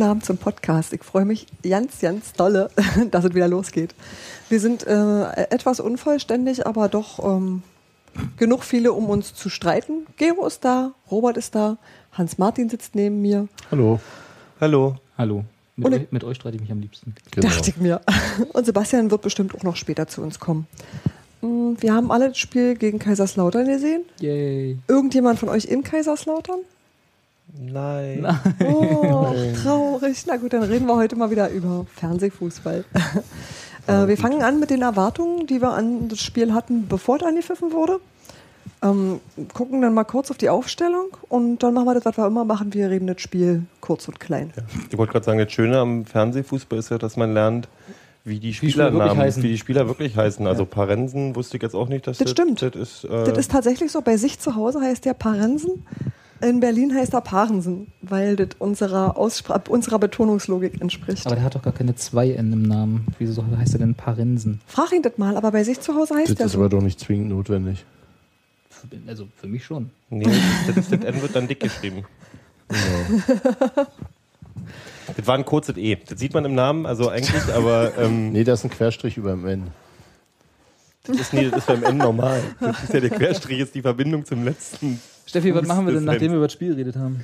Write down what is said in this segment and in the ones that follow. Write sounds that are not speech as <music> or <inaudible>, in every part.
Guten Abend zum Podcast. Ich freue mich ganz, ganz dolle, <laughs> dass es wieder losgeht. Wir sind äh, etwas unvollständig, aber doch ähm, genug viele, um uns zu streiten. Gero ist da, Robert ist da, Hans-Martin sitzt neben mir. Hallo. Hallo. Hallo. Mit, Und euch, ich- mit euch streite ich mich am liebsten. Genau. Dachte ich mir. <laughs> Und Sebastian wird bestimmt auch noch später zu uns kommen. Mm, Wir haben alle das Spiel gegen Kaiserslautern gesehen. Yay. Irgendjemand von euch in Kaiserslautern? Nein. Oh, traurig. Na gut, dann reden wir heute mal wieder über Fernsehfußball. <laughs> äh, wir fangen an mit den Erwartungen, die wir an das Spiel hatten, bevor es angepfiffen wurde. Ähm, gucken dann mal kurz auf die Aufstellung und dann machen wir das, was wir immer machen. Wir reden das Spiel kurz und klein. Ich wollte gerade sagen, das Schöne am Fernsehfußball ist ja, dass man lernt, wie die die Spieler wirklich Spielernamen, heißen. wie die Spieler wirklich heißen. Also Parensen wusste ich jetzt auch nicht, dass Das stimmt. Das ist, äh, Das ist tatsächlich so. Bei sich zu Hause heißt der Parensen. In Berlin heißt er Parensen, weil das unserer, Ausspra unserer Betonungslogik entspricht. Aber der hat doch gar keine 2 N im Namen. Wieso heißt er denn Parensen? Frag ihn das mal, aber bei sich zu Hause heißt Das der ist so. aber doch nicht zwingend notwendig. Also für mich schon. nee, das, das, das N wird dann dick geschrieben. Das war ein kurzes E. Das sieht man im Namen, also eigentlich, aber ähm, Nee, da ist ein Querstrich über dem N. das, ist, nee, das ist beim N normal. Das ist ja der Querstrich, ist die Verbindung zum letzten. Steffi, was machen wir denn, nachdem wir über das Spiel geredet haben?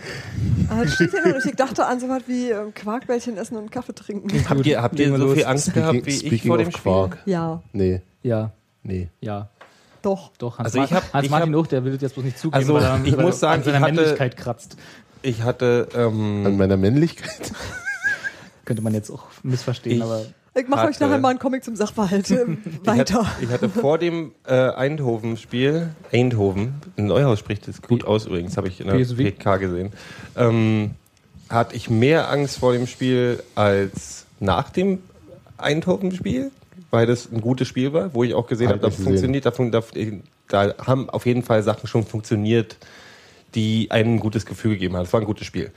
Ah, nicht. Ich dachte an so was wie ähm, Quarkbällchen essen und Kaffee trinken. Habt ihr, habt ihr so los. viel Angst gehabt wie ich speaking vor of dem Spiel? Quark. Ja, Nee, Ja, nee. ja. doch. Doch, Hans, Also ich hab- Hans ich Martin hab- auch, der will das jetzt bloß nicht zugeben, Also weil er, ich muss sagen, an seiner hatte- Männlichkeit kratzt. Ich hatte ähm, An meiner Männlichkeit? <laughs> Könnte man jetzt auch missverstehen, Ich- aber Ich mache euch nachher mal einen Comic zum Sachverhalt. Weiter. <laughs> Ich hatte, ich hatte vor dem äh, Eindhoven-Spiel, Eindhoven, in Neuhaus spricht es gut aus übrigens, habe ich in der PSV. PK gesehen, ähm, hatte ich mehr Angst vor dem Spiel als nach dem Eindhoven-Spiel, weil das ein gutes Spiel war, wo ich auch gesehen Hab habe, da ich gesehen. funktioniert, da, da, da haben auf jeden Fall Sachen schon funktioniert, die einem ein gutes Gefühl gegeben haben. Das war ein gutes Spiel.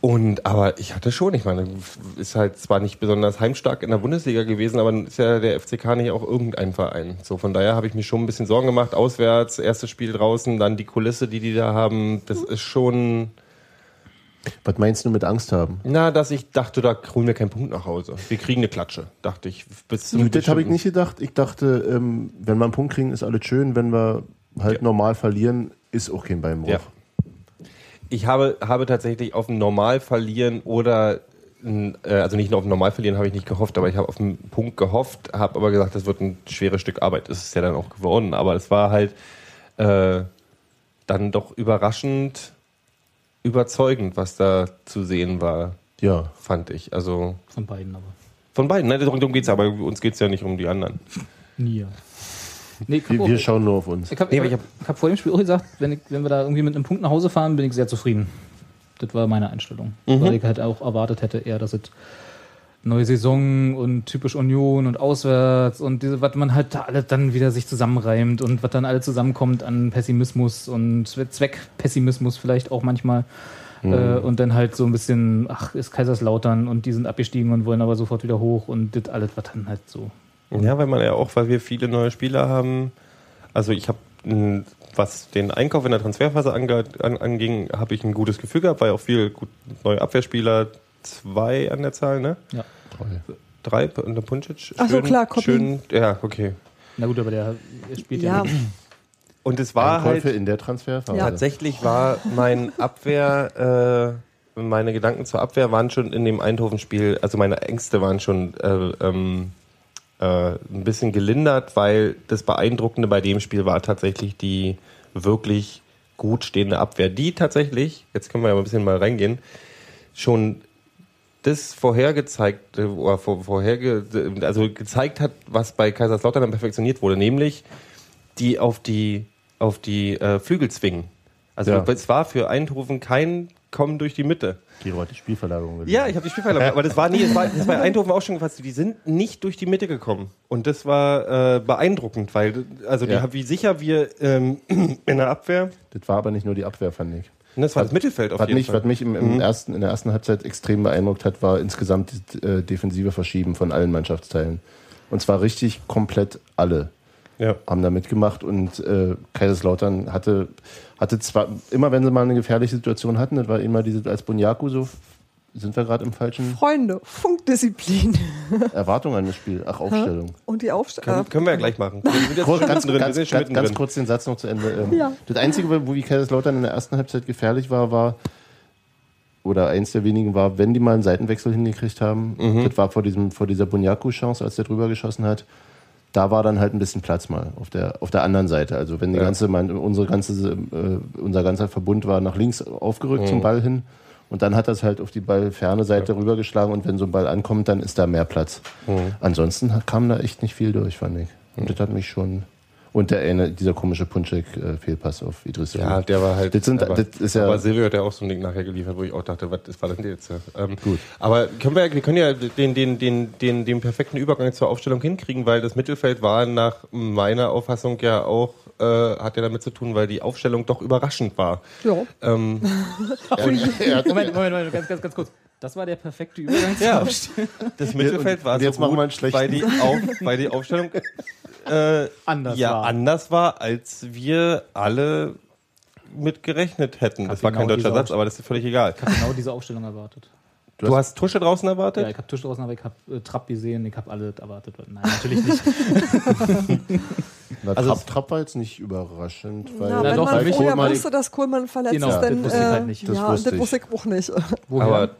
Und aber ich hatte schon, ich meine, ist halt zwar nicht besonders heimstark in der Bundesliga gewesen, aber ist ja der FCK nicht auch irgendein Verein. So von daher habe ich mir schon ein bisschen Sorgen gemacht. Auswärts, erstes Spiel draußen, dann die Kulisse, die die da haben, das ist schon. Was meinst du mit Angst haben? Na, dass ich dachte, da holen wir keinen Punkt nach Hause. Wir kriegen eine Klatsche, dachte ich. Bis zum Das habe ich nicht gedacht. Ich dachte, ähm, wenn wir einen Punkt kriegen, ist alles schön. Wenn wir halt Ja. normal verlieren, ist auch kein Beinbruch. Ja. Ich habe, habe tatsächlich auf ein Normal verlieren oder äh, also nicht nur auf ein Normal verlieren habe ich nicht gehofft, aber ich habe auf einen Punkt gehofft, habe aber gesagt, das wird ein schweres Stück Arbeit. Das ist ja dann auch geworden, aber es war halt äh, dann doch überraschend überzeugend, was da zu sehen war, Ja. fand ich. Also von beiden aber. von beiden, ne? darum geht's aber uns geht's ja nicht um die anderen. Nie. Nee, Wir, auch- wir schauen nur auf uns. Ich habe Nee, hab, hab vor dem Spiel auch gesagt, wenn, ich, wenn wir da irgendwie mit einem Punkt nach Hause fahren, bin ich sehr zufrieden. Das war meine Einstellung. Mhm. Weil ich halt auch erwartet hätte, eher, dass es neue Saison und typisch Union und auswärts und diese, was man halt da alles dann wieder sich zusammenreimt und was dann alle zusammenkommt an Pessimismus und Zweckpessimismus vielleicht auch manchmal. Mhm. Äh, und dann halt so ein bisschen, ach, ist Kaiserslautern und die sind abgestiegen und wollen aber sofort wieder hoch und das alles, was dann halt so. Ja, weil man ja auch, weil wir viele neue Spieler haben. Also ich habe, was den Einkauf in der Transferphase ange, an, anging, habe ich ein gutes Gefühl gehabt, weil auch viel gut, neue Abwehrspieler, zwei an der Zahl, ne? Ja. Drei und der Puncic. Ach so, schön- klar, Koppin. Schön, ja, okay. Na gut, aber der spielt Ja, ja, nicht. Und es war Einkäufe halt, in der Transferphase. Ja. tatsächlich war mein Abwehr, äh, meine Gedanken zur Abwehr waren schon in dem Eindhoven-Spiel, also meine Ängste waren schon äh, ähm, äh, ein bisschen gelindert, weil das Beeindruckende bei dem Spiel war tatsächlich die wirklich gut stehende Abwehr, die tatsächlich, jetzt können wir ja mal ein bisschen mal reingehen, schon das vorhergezeigt, äh, oder vor, vorherge, also gezeigt hat, was bei Kaiserslautern dann perfektioniert wurde, nämlich die auf die auf die äh, Flügel zwingen. Also Ja. es war für Eindhoven kein Kommen durch die Mitte. Giro hat die Spielverlagerung gelesen. Ja, ich habe die Spielverlagerung, aber das war nie, das war, das war Eindhoven auch schon gefasst. Die sind nicht durch die Mitte gekommen. Und das war äh, beeindruckend, weil, also die, Ja. wie sicher wir ähm, <clears throat> in der Abwehr, Das war aber nicht nur die Abwehr, fand ich. und das war das Mittelfeld auf Was jeden mich, Fall. was mich im, im ersten, in der ersten Halbzeit extrem beeindruckt hat, war insgesamt die äh, defensive Verschieben von allen Mannschaftsteilen. Und zwar richtig komplett alle ja. haben da mitgemacht und äh, Kaiserslautern hatte, hatte zwar, immer wenn sie mal eine gefährliche Situation hatten, das war immer diese, als Bunyaku so, sind wir gerade im falschen Freunde, Funkdisziplin. <laughs> Erwartung an das Spiel, ach Aufstellung. Und die Können, Aufstellung. können wir ja gleich machen. Kurz, ganz, ganz, ganz, ganz kurz den Satz noch zu Ende. Ähm, Ja. Das Einzige, wo wie Kaiserslautern in der ersten Halbzeit gefährlich war, war, oder eins der wenigen war, wenn die mal einen Seitenwechsel hingekriegt haben, Mhm. das war vor, diesem, vor dieser Bunyaku-Chance, als der drüber geschossen hat, da war dann halt ein bisschen Platz mal auf der, auf der anderen Seite. Also wenn die Ja. ganze, mein, unsere ganze, äh, unser ganzer Verbund war nach links aufgerückt Mhm. zum Ball hin und dann hat das halt auf die ballferne Seite rübergeschlagen und wenn so ein Ball ankommt, dann ist da mehr Platz. Mhm. Ansonsten kam da echt nicht viel durch, fand ich. Und das hat mich schon. Und der eine, dieser komische Punschek-Fehlpass auf Idris. Ja, der war halt. Das, sind, aber, das ist ja. aber Silvio hat ja auch so ein Ding nachher geliefert, wo ich auch dachte, was ist- war denn jetzt? Ähm, Gut. Aber können wir, wir können ja den, den, den, den, den perfekten Übergang zur Aufstellung hinkriegen, weil das Mittelfeld war nach meiner Auffassung ja auch, äh, hat ja damit zu tun, weil die Aufstellung doch überraschend war. Ja. Ähm, <laughs> Moment, Moment, Moment, ganz, ganz, ganz kurz. Das war der perfekte Übergang. Ja. Das Mittelfeld und war jetzt so machen gut, wir einen schlechten. weil die, auf, weil die Aufstellung äh, Anders ja war. anders war, als wir alle mit gerechnet hätten. Das war genau kein deutscher Satz, aber das ist völlig egal. Ich habe genau diese Aufstellung erwartet. Du hast Tusche draußen erwartet? Ja, ich habe Tisch draußen, aber ich habe äh, Trapp gesehen, ich habe alle erwartet. Nein, natürlich nicht. <laughs> Na, Also Trapp, Trapp war jetzt nicht überraschend, weil, Na, wenn doch, man vorher Kohlmann- wusste, dass Kohlmann verletzt Genau, ist, das dann. wusste ich äh, halt nicht. Das ja, wusste das ich. wusste ich auch nicht. Woher? Aber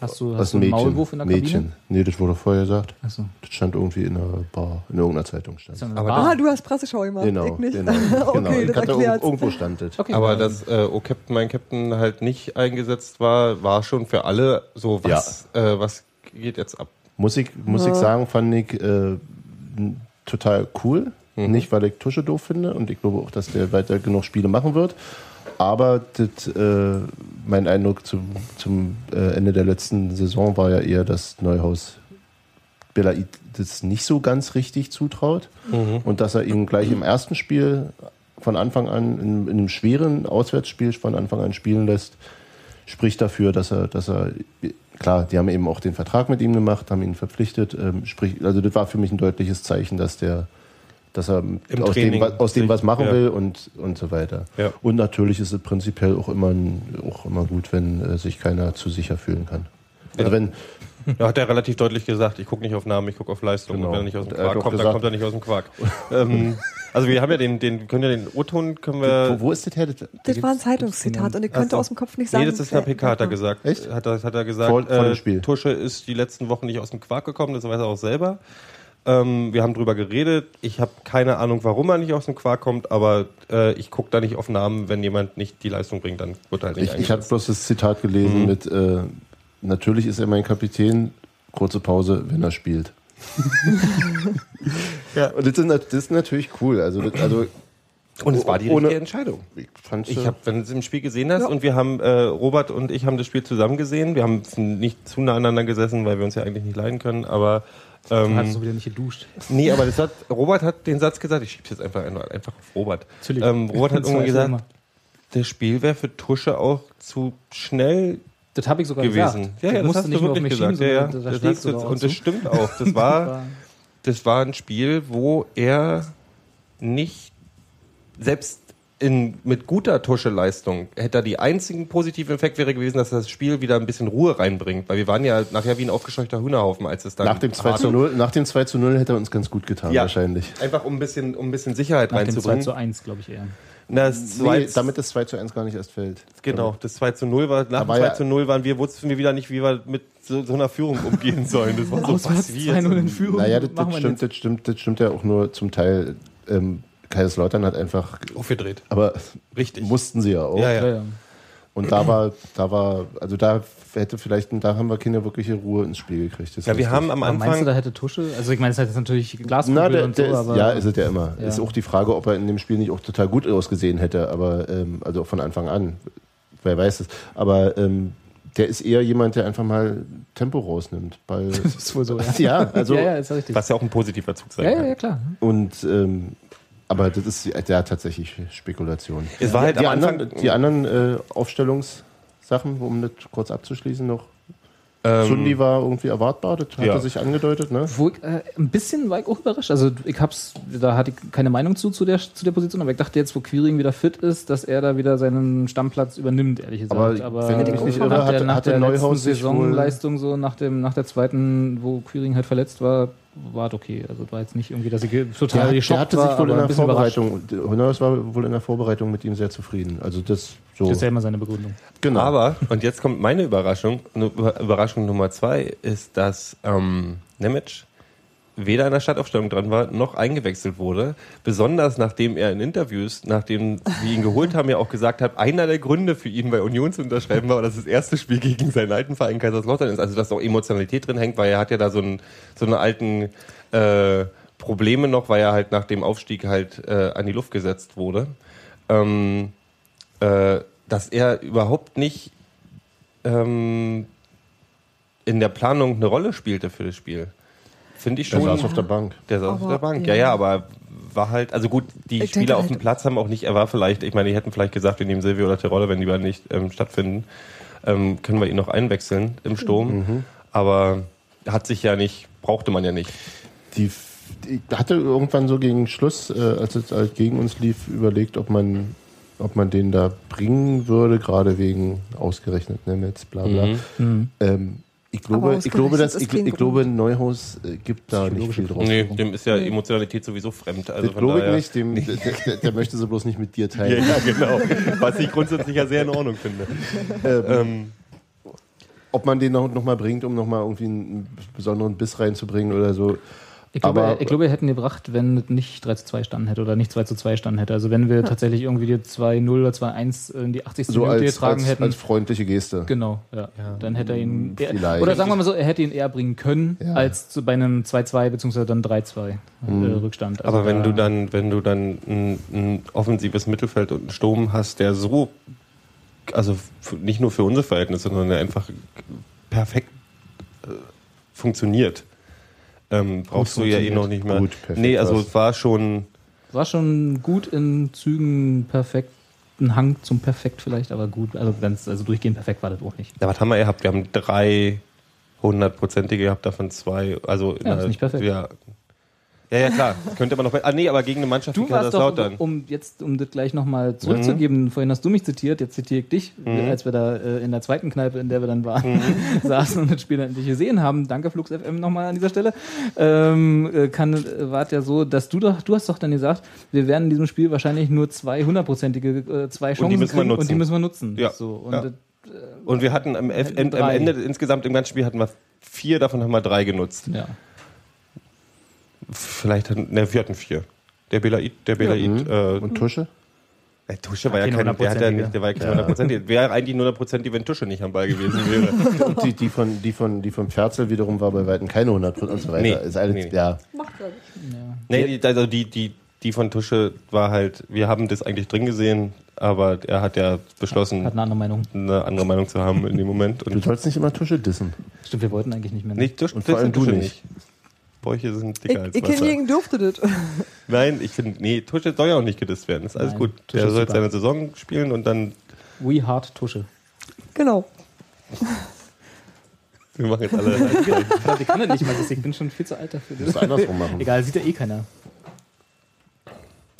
hast du, das hast ist du ein einen Mädchen. Maulwurf in der Kabine? Mädchen. Nee, das wurde vorher gesagt. Achso. Das stand irgendwie in einer Bar, in irgendeiner Zeitung stand. Ja Aber Bar. Ah, du hast Presseschau gemacht. Genau, ich nicht. genau, <laughs> okay, genau. Ich das hatte erklärt. irgendwo stand das. Okay, Aber ja. dass äh, oh Captain, mein Captain halt nicht eingesetzt war, war schon für alle so, was, äh, was geht jetzt ab? Muss ich, muss ich sagen, fand ich äh, total cool. Mhm. Nicht, weil ich Tusche doof finde und ich glaube auch, dass der weiter genug Spiele machen wird. Aber das, äh, mein Eindruck zum, zum äh, Ende der letzten Saison war ja eher, dass Neuhaus Belaid das nicht so ganz richtig zutraut Mhm. und dass er ihn gleich im ersten Spiel von Anfang an, in, in einem schweren Auswärtsspiel von Anfang an spielen lässt, spricht dafür, dass er, dass er, klar, die haben eben auch den Vertrag mit ihm gemacht, haben ihn verpflichtet, ähm, sprich, also das war für mich ein deutliches Zeichen, dass der, dass er Im aus, dem, Training aus dem was machen ja. will und, und so weiter. Ja. Und natürlich ist es prinzipiell auch immer, auch immer gut, wenn äh, sich keiner zu sicher fühlen kann. Also Ja. wenn, Da hat er relativ deutlich gesagt, ich gucke nicht auf Namen, ich gucke auf Leistung. Genau. Und wenn er nicht aus dem Quark kommt, dann gesagt- kommt er nicht aus dem Quark. ähm, also wir haben ja den, den, können ja den O-Ton, können wir... wo, wo ist das her? Das, Das war ein Zeitungszitat und ich könnte aus dem Kopf nicht sagen. Nee, das ist in der PK, hat er gesagt. Echt? Hat er, hat er gesagt, Vor- äh. Tusche ist die letzten Wochen nicht aus dem Quark gekommen, das weiß er auch selber. Ähm, wir haben drüber geredet. Ich habe keine Ahnung, warum er nicht aus dem Quark kommt, aber äh, ich gucke da nicht auf Namen. Wenn jemand nicht die Leistung bringt, dann wird er halt nicht Ich, ich habe bloß das Zitat gelesen Mhm. mit, äh, natürlich ist er mein Kapitän, kurze Pause, wenn er spielt. <laughs> ja. Und das ist, das ist natürlich cool. Also, das, also Und es war die ohne- richtige Entscheidung. ich fand Ich habe, wenn du es im Spiel gesehen hast, Ja. und wir haben, äh, Robert und ich haben das Spiel zusammen gesehen. Wir haben nicht zu nah aneinander gesessen, weil wir uns ja eigentlich nicht leiden können, aber Du ähm, hast so wieder nicht geduscht. <laughs> nee, aber das hat, Robert hat den Satz gesagt, ich schieb's jetzt einfach, einfach auf Robert. Ähm, Robert hat Das <laughs> irgendwann gesagt, immer. das Spiel wäre für Tusche auch zu schnell Das habe ich sogar gewesen. gesagt. Ja, ja, das hast nicht du wirklich gesagt. Ja, ja. Das da hast stehst du, du und das stimmt auch. <laughs> Das war, das war ein Spiel, wo er nicht, selbst in, mit guter Tuscheleistung, hätte er die einzigen positiven Effekt wäre gewesen, dass das Spiel wieder ein bisschen Ruhe reinbringt. Weil wir waren ja nachher wie ein aufgescheuchter Hühnerhaufen, als es dann nach dem 2 zu 0, nach dem 2 zu 0 hätte er uns ganz gut getan, Ja. wahrscheinlich. Einfach um ein bisschen, um ein bisschen Sicherheit Nach dem 2 reinzubringen. zu 1, glaube ich eher. Na, das zwei, Nee, damit das 2 zu 1 gar nicht erst fällt. Genau, das 2 zu 0 war, nach dem war 2 ja- zu 0 waren wir, wussten wir wieder nicht, wie wir mit so, so einer Führung umgehen sollen. Das war so, was, wie jetzt? 2-0 in Führung. Naja, das, das, wir stimmt, das, stimmt, das stimmt ja auch nur zum Teil. Ähm, Kaiserslautern hat einfach, Aufgedreht. aber Richtig. mussten sie ja auch. Ja, ja. Und da war, da war, also da hätte vielleicht, da haben wir keine wirkliche Ruhe ins Spiel gekriegt. Das Ja, wir haben am Aber meinst du, Anfang. da hätte Tusche? Also ich meine, es ist jetzt natürlich Glaskugel Na, der, und so, der ist, aber ja, ist es ja immer. Ja. Ist auch die Frage, ob er in dem Spiel nicht auch total gut ausgesehen hätte, aber ähm, also von Anfang an. Wer weiß es. Aber ähm, der ist eher jemand, der einfach mal Tempo rausnimmt. Weil, <laughs> das ist wohl so. Ja, ja, also ja, ja, ist richtig. Was ja auch ein positiver Zug sein Ja, kann. ja, ja, klar. und ähm, aber das ist ja tatsächlich Spekulation. Es war halt die, anderen, die anderen äh, Aufstellungssachen, um das kurz abzuschließen noch. ähm, Sundi war irgendwie erwartbar, das hat ja. er sich angedeutet, ne? Wo ich, äh, ein bisschen war ich auch überrascht. Also ich hab's, da hatte ich keine Meinung zu, zu der, zu der Position, aber ich dachte jetzt, wo Quiring wieder fit ist, dass er da wieder seinen Stammplatz übernimmt, ehrlich gesagt. Aber Aber, wenn ich mich nicht nach irre, der, hatte- nach hatte der Neuhaus Saisonleistung, so nach dem, nach der zweiten, wo Quiring halt verletzt war, war es okay. Also war jetzt nicht irgendwie, dass ich total Der, der geschockt hatte war, sich wohl in der. Vorbereitung, Honors war wohl in der Vorbereitung mit ihm sehr zufrieden. Also das so. Das ist ja immer seine Begründung. genau. Aber, und jetzt kommt meine Überraschung, Überraschung Nummer zwei, ist, dass ähm, Nemec weder in der Startaufstellung dran war, noch eingewechselt wurde. Besonders nachdem er in Interviews, nachdem wir ihn geholt haben, ja auch gesagt hat, einer der Gründe für ihn bei Union zu unterschreiben war, dass das erste Spiel gegen seinen alten Verein Kaiserslautern ist. Also dass auch Emotionalität drin hängt, weil er hat ja da so, einen, so eine alten äh, Probleme noch, weil er halt nach dem Aufstieg halt äh, an die Luft gesetzt wurde. Ähm, äh, dass er überhaupt nicht ähm, in der Planung eine Rolle spielte für das Spiel. Finde ich der schon. saß auf der Bank. Der saß auf Aber, der Bank. ja. Ja, ja, aber war halt, also gut, die Ich Spieler auf dem halt- Platz haben auch nicht, er war vielleicht, ich meine, die hätten vielleicht gesagt, wir nehmen Silvio oder Terodde, wenn die beiden nicht ähm, stattfinden, ähm, können wir ihn noch einwechseln im Sturm. Mhm. Aber hat sich ja nicht, brauchte man ja nicht. Die, die hatte irgendwann so gegen Schluss, äh, als es halt gegen uns lief, überlegt, ob man, ob man den da bringen würde, gerade wegen ausgerechnet Nemetz, bla bla. Mhm. Ähm, ich glaube, ich glaube, dass, ich, ich glaube, Neuhaus äh, gibt da nicht viel drauf. Nee, dem ist ja Emotionalität sowieso fremd. Also das von glaube ich daher- nicht, dem, <laughs> der, der, der möchte sie bloß nicht mit dir Ja, teilen. ja, <laughs> genau. Was ich grundsätzlich ja sehr in Ordnung finde. Ähm, Ob man den noch, noch mal bringt, um noch mal irgendwie einen besonderen Biss reinzubringen oder so. Ich glaube, Aber- ich glaube, wir hätten gebracht, wenn es nicht 3 zu 2 standen hätte oder nicht 2 zu 2 standen hätte. Also wenn wir tatsächlich irgendwie die 2-0 oder 2-1 in die 80. So Minute als, getragen als, hätten. als freundliche Geste. Genau, ja. Dann hätte er ihn. eher- vielleicht. Oder sagen wir mal so, er hätte ihn eher bringen können, Ja. als zu, bei einem 2-2 beziehungsweise dann 3-2 äh, Rückstand. Also aber wenn du dann, wenn du dann ein, ein offensives Mittelfeld und einen Sturm hast, der so, also nicht nur für unsere Verhältnisse, sondern der einfach perfekt äh, funktioniert, ähm, brauchst du ja eh noch nicht mehr. Gut, perfekt nee, also es war schon. War schon gut in Zügen perfekt. Ein Hang zum Perfekt vielleicht, aber gut. Also, ganz, also durchgehend perfekt war das auch nicht. Ja, was haben wir gehabt? Wir haben drei hundertprozentige gehabt, davon zwei. Also in Ja, ist nicht perfekt. Ja, ja, ja klar. Könnte man noch. Ah, nee, aber gegen eine Mannschaft Du wie warst doch, Kaiserslautern. um jetzt, um das gleich nochmal zurückzugeben, vorhin hast du mich zitiert, jetzt zitiere ich dich, als wir da äh, in der zweiten Kneipe, in der wir dann waren, <laughs> saßen und das Spiel dann endlich gesehen haben. Danke, Flux FM nochmal an dieser Stelle. Ähm, äh, kann, äh, war es ja so, dass du doch, du hast doch dann gesagt, wir werden in diesem Spiel wahrscheinlich nur zwei hundertprozentige, äh, zwei Chancen müssen wir kriegen und nutzen. die müssen wir nutzen. Ja. So, und Ja. das, Und wir hatten am, F- am. Ende insgesamt im ganzen Spiel hatten wir vier, davon haben wir drei genutzt. ja. Vielleicht hatten, ne, wir hatten vier. Der Belaid, der Belaid, äh, Und Tusche? der Tusche war ja Keine kein, der hat ja nicht, der war ja kein hundertprozentig. Wäre eigentlich nur hundertprozentig, wenn Tusche nicht am Ball gewesen wäre. <laughs> Und die, die von, die von, die von Ferzel wiederum war bei Weitem keine 100 und so weiter. Nee, ist alles, nee. ja. nee, die, also die, die, die von Tusche war halt, wir haben das eigentlich drin gesehen, aber er hat ja beschlossen, Hat eine andere Meinung. eine andere Meinung zu haben in dem Moment. Du Und sollst nicht immer Tusche dissen. Stimmt, wir wollten eigentlich nicht mehr. nicht Tusche, Und vor allem du Tusche nicht. Bäuche sind Ich, dicker als ich Wasser. kenne dürfte das. <laughs> Nein, ich finde, nee, Tusche soll ja auch nicht gedisst werden. Ist alles Nein, gut. Tusche Der soll jetzt seine Saison spielen und dann, We Hard Tusche. Genau. wir machen jetzt alle. <laughs> Ich kann das nicht mal, ich bin schon viel zu alt dafür. Musst andersrum machen. Egal, sieht ja eh keiner.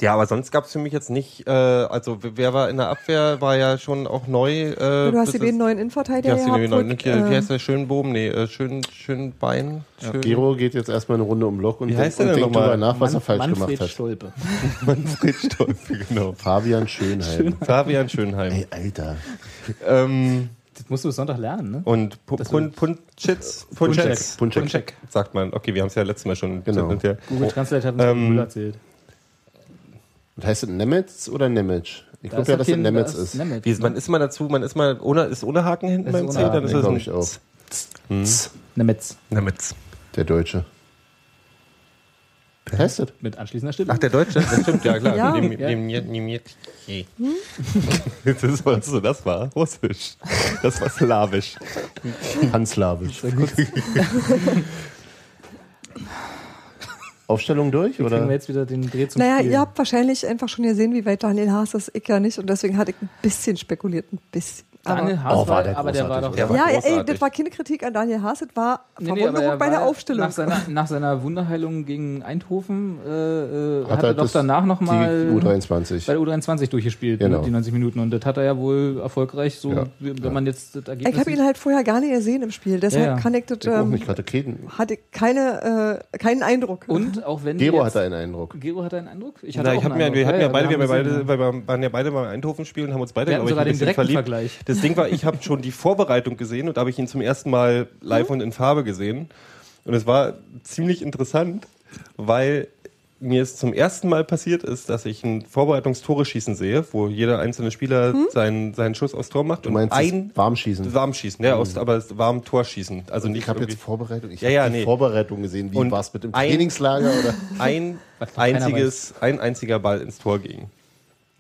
Ja, aber sonst gab es für mich jetzt nicht, äh, also wer war in der Abwehr, war ja schon auch neu. Äh, Du hast beiden ist- neuen Ja, Innenverteidiger hast die gehabt. neuen, wo wie äh, heißt der? Schönboben? Nee, äh, schön, schön Bein. Schön, Gero geht jetzt erstmal eine Runde um Block und, denkt- und denkt nochmal? drüber nach, was er Mann- falsch Manfred gemacht hat. Stolpe. <laughs> Manfred Stolpe, genau. Fabian Schönheim. Fabian Schönheim. Ey, Alter. Ähm, Das musst du Sonntag lernen, ne? und Punchitz, Punchek, sagt man. Okay, wir haben es ja letztes Mal schon. Genau. ja- Google Translate hat uns Ähm, erzählt. Und heißt es Nemetz oder Nemec? Ich glaube ja, dass es Nemetz ist. Nemetz, Wie, ne? man ist mal dazu, man ist mal ohne, ist ohne Haken hinten beim C, dann ist glaub ein ich auch. Nemetz. Nemetz. Der Deutsche. Heißt das? Mit anschließender Stimme. Ach, der Deutsche? Das stimmt, ja klar. <laughs> Ja. Neben- Das <laughs> ist, was so, das war Russisch. Das war Slawisch. Panslawisch. <laughs> Aufstellung durch? Wie kriegen wir Oder? jetzt wieder den Dreh zum Naja, Spiel? ihr habt wahrscheinlich einfach schon gesehen, wie weit Daniel Haas ist. Ich ja nicht. Und deswegen hatte ich ein bisschen spekuliert. Ein bisschen. Daniel Haas Oh, war der aber der war doch... großartig, Der war ja, ey, großartig. das war keine Kritik an Daniel Haas. Das war Nee, nee, Verwunderung aber er bei der Aufstellung. Nach seiner, nach seiner Wunderheilung gegen Eindhoven äh, äh, hat, Hat er doch danach nochmal U23. bei der U23 durchgespielt, Genau. ne, die 90 Minuten. Und das hat er ja wohl erfolgreich, so Ja. wenn man jetzt das Ergebnis ich habe ihn halt vorher gar nicht gesehen im Spiel. Deshalb Ja, ja. kann ich das, Ich auch ähm, nicht hatte keine, äh, keinen Eindruck. Und auch wenn Gero hatte einen Eindruck. Gero hatte einen Eindruck? Ich Na, auch ich hab einen mir, Eindruck. wir hatten ja wir beide, wir, ja waren ja beide beim Eindhoven spielen und haben uns beide, glaube ich, ein bisschen verliebt. Das Ding war, ich habe schon die Vorbereitung gesehen und da habe ich ihn zum ersten Mal live und in Farbe gesehen. Und es war ziemlich interessant, weil mir es zum ersten Mal passiert ist, dass ich ein Vorbereitungstore schießen sehe, wo jeder einzelne Spieler seinen, seinen Schuss aufs Tor macht Du und meinst ein das Warmschießen? Warmschießen, ja, aus, aber warm Torschießen. Also nicht Ich habe jetzt Vorbereitung. Ich Ja, habe ja, die nee. Vorbereitung gesehen. Wie Und war es mit dem ein- Trainingslager? Oder? <laughs> ein einziges, ein einziger Ball ins Tor ging.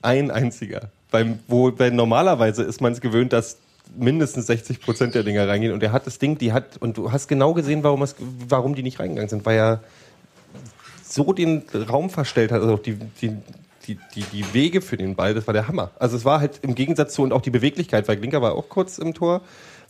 Ein einziger. Beim, wo, weil normalerweise ist man es gewöhnt, dass mindestens 60 Prozent der Dinger reingehen. Und er hat das Ding, die hat, und du hast genau gesehen, warum, es, warum die nicht reingegangen sind, weil er so den Raum verstellt hat, also die, die, die, die, die Wege für den Ball, das war der Hammer. Also es war halt im Gegensatz zu und auch die Beweglichkeit, weil Glinker war auch kurz im Tor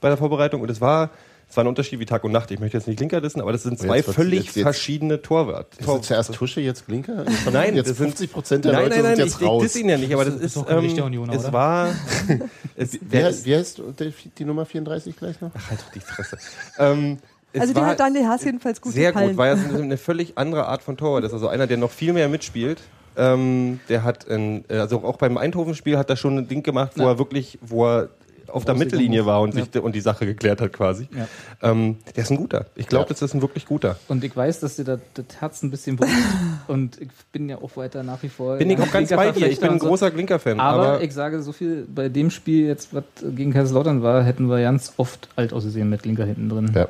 bei der Vorbereitung und es war, es war ein Unterschied wie Tag und Nacht. Ich möchte jetzt nicht Glinker wissen, aber das sind zwei Jetzt völlig jetzt- jetzt- verschiedene Torwart. Ist zuerst Tusche, jetzt Blinker? Nein, jetzt das sind- 50 Prozent der nein, Leute nein, nein, sind jetzt ich, ich raus. diss ihn ja nicht, aber das Das ist, ist doch kein ähm, Licht der Unioner, es oder? war, <laughs> es, Wie, heißt, ist, wie heißt die, die Nummer 34 gleich noch? halt doch die Fresse. Ähm, es also war hat Daniel Haas jedenfalls gut sehr gefallen. gut, weil er eine völlig andere Art von Torwart ist. Also einer, der noch viel mehr mitspielt. Ähm, der hat, ein, also auch beim Eindhoven-Spiel hat er schon ein Ding gemacht, wo Ja. er wirklich, wo er auf der Mittellinie war und, Ja. sich, und die Sache geklärt hat quasi. Ja. Ähm, der ist ein guter. Ich glaube, Ja. das ist ein wirklich guter. Und ich weiß, dass dir das, das Herz ein bisschen bricht. <laughs> und ich bin ja auch weiter nach wie vor. Bin ich auch ganz bei dir. Ich bin ein großer Glinker-Fan. Aber, Aber, ich sage so viel, bei dem Spiel jetzt, was gegen Kaiserslautern war, hätten wir ganz oft alt ausgesehen mit Linker hinten drin. Ja.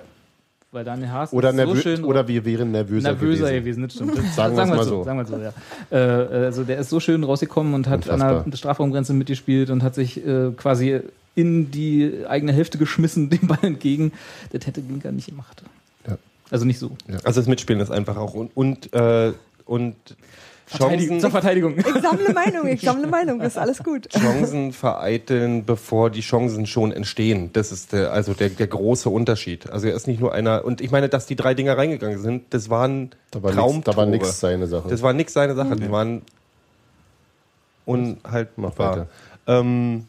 Weil Daniel Haas Oder, ist so schön oder wir wären nervöser, nervöser gewesen. gewesen, das <laughs> Sagen wir's wir mal so. Sagen wir so, ja. Äh, also der ist so schön rausgekommen und hat an Unfassbar. der Strafraumgrenze mitgespielt und hat sich äh, quasi in die eigene Hälfte geschmissen, <laughs> dem Ball entgegen. Das hätte Ginker nicht gemacht. Ja. Also nicht so. also das Mitspielen ist einfach auch und, und, äh, und Chancen, Zur Verteidigung. Ich sammle Meinung, ich sammle Meinung, ist alles gut. Chancen vereiteln, bevor die Chancen schon entstehen. Das ist der, also der, der große Unterschied. Also er ist nicht nur einer, und ich meine, dass die drei Dinger reingegangen sind, das waren Da war nix- Traumtore. da war nichts seine Sache. Das war nix seine Sache. Die waren unhaltbar. Mach weiter. Ähm,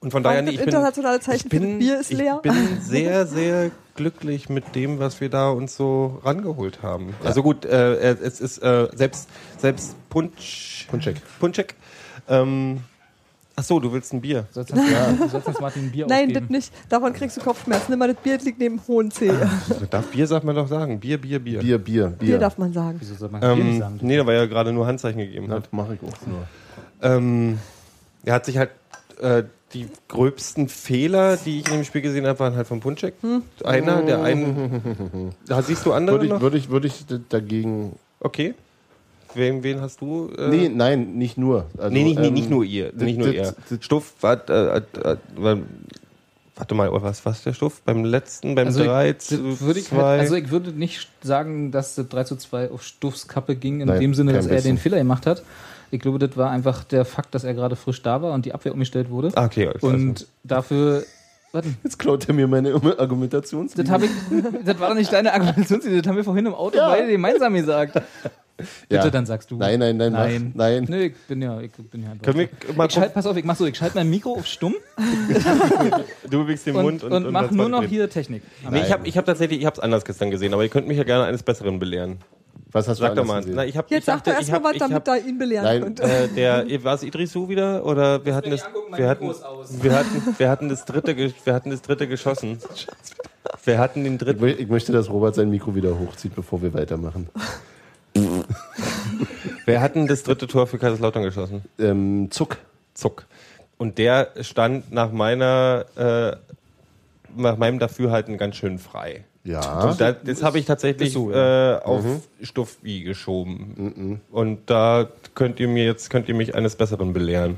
und von daher, ich bin, internationale Zeichen ich für bin, das Bier ist leer. Ich bin sehr, sehr glücklich mit dem, was wir da uns so rangeholt haben. Also gut, äh, es ist äh, selbst, selbst Punch, Punschek. Punschek. Ähm, ach so, du willst ein Bier. Du sollst uns, ja. du sollst Martin ein Bier <laughs> Nein, das nicht. Davon kriegst du Kopfschmerzen. Nimm mal das Bier, das liegt neben hohen C. Darf Bier sagt man doch sagen. Bier, Bier, Bier. Bier, Bier, Bier. Bier darf man sagen. Wieso soll man Bier nicht Ähm, sagen? nee, da war ja gerade nur Handzeichen gegeben Na, hat. das mache ich auch nur. Ähm, er hat sich halt äh, die gröbsten Fehler, die ich in dem Spiel gesehen habe, waren halt von Punchek. Einer, der einen. Da siehst du andere Würde ich, noch? würde ich, würde ich dagegen. Okay. Wen, wen hast du? Äh, Nee, nein, nicht nur. Also, nee, nicht, ähm, nicht nur ihr. Nicht nur ihr. Stuff, wart, äh, äh, äh, war- warte mal, was was der Stuff? Beim letzten, beim Also, 3 das zu würde ich, 2? halt, also ich würde nicht sagen, dass das 3 zu 2 auf Stuffs Kappe ging, in Nein, dem Sinne, dass er bisschen. den Fehler gemacht hat. Ich glaube, das war einfach der Fakt, dass er gerade frisch da war und die Abwehr umgestellt wurde. Ah, okay, also, und dafür. Warte, <laughs> Jetzt klaut er mir meine Argumentations. das, ich, das war doch nicht deine Argumentation, das haben wir vorhin im Auto Ja. beide gemeinsam gesagt. <laughs> Ja. Bitte, dann sagst du. Nein, nein, nein, mach- nein. nein. Nö, ich bin ja, ich bin ja. Können wir mal ich schalt, pass auf, ich mach so, ich schalte mein Mikro auf stumm <laughs> Du bewegst den und, Mund und, und, und mach nur noch hier Technik. Nee, ich habe ich hab tatsächlich, ich habe es anders gestern gesehen, aber ihr könnt mich ja gerne eines Besseren belehren. Was hast Sag du doch mal. Na, ich hab, Jetzt ich sag doch dachte, ich erstmal was, ich damit da ihn belehren Nein, könnt. äh, der, war es Idrisu wieder oder wir hatten das, wir hatten, wir hatten, wir hatten das dritte, wir hatten das dritte geschossen. Wir hatten den ich, dritten. mö- ich möchte, dass Robert sein Mikro wieder hochzieht, bevor wir weitermachen. <laughs> Wer hat denn das dritte Tor für Kaiserslautern geschossen? Ähm, Zuck. Zuck. Und der stand nach meiner, äh, nach meinem Dafürhalten ganz schön frei. Ja. Und da, das habe ich tatsächlich so, äh, auf Stuffi geschoben. Und da könnt ihr mir jetzt könnt ihr mich eines Besseren belehren.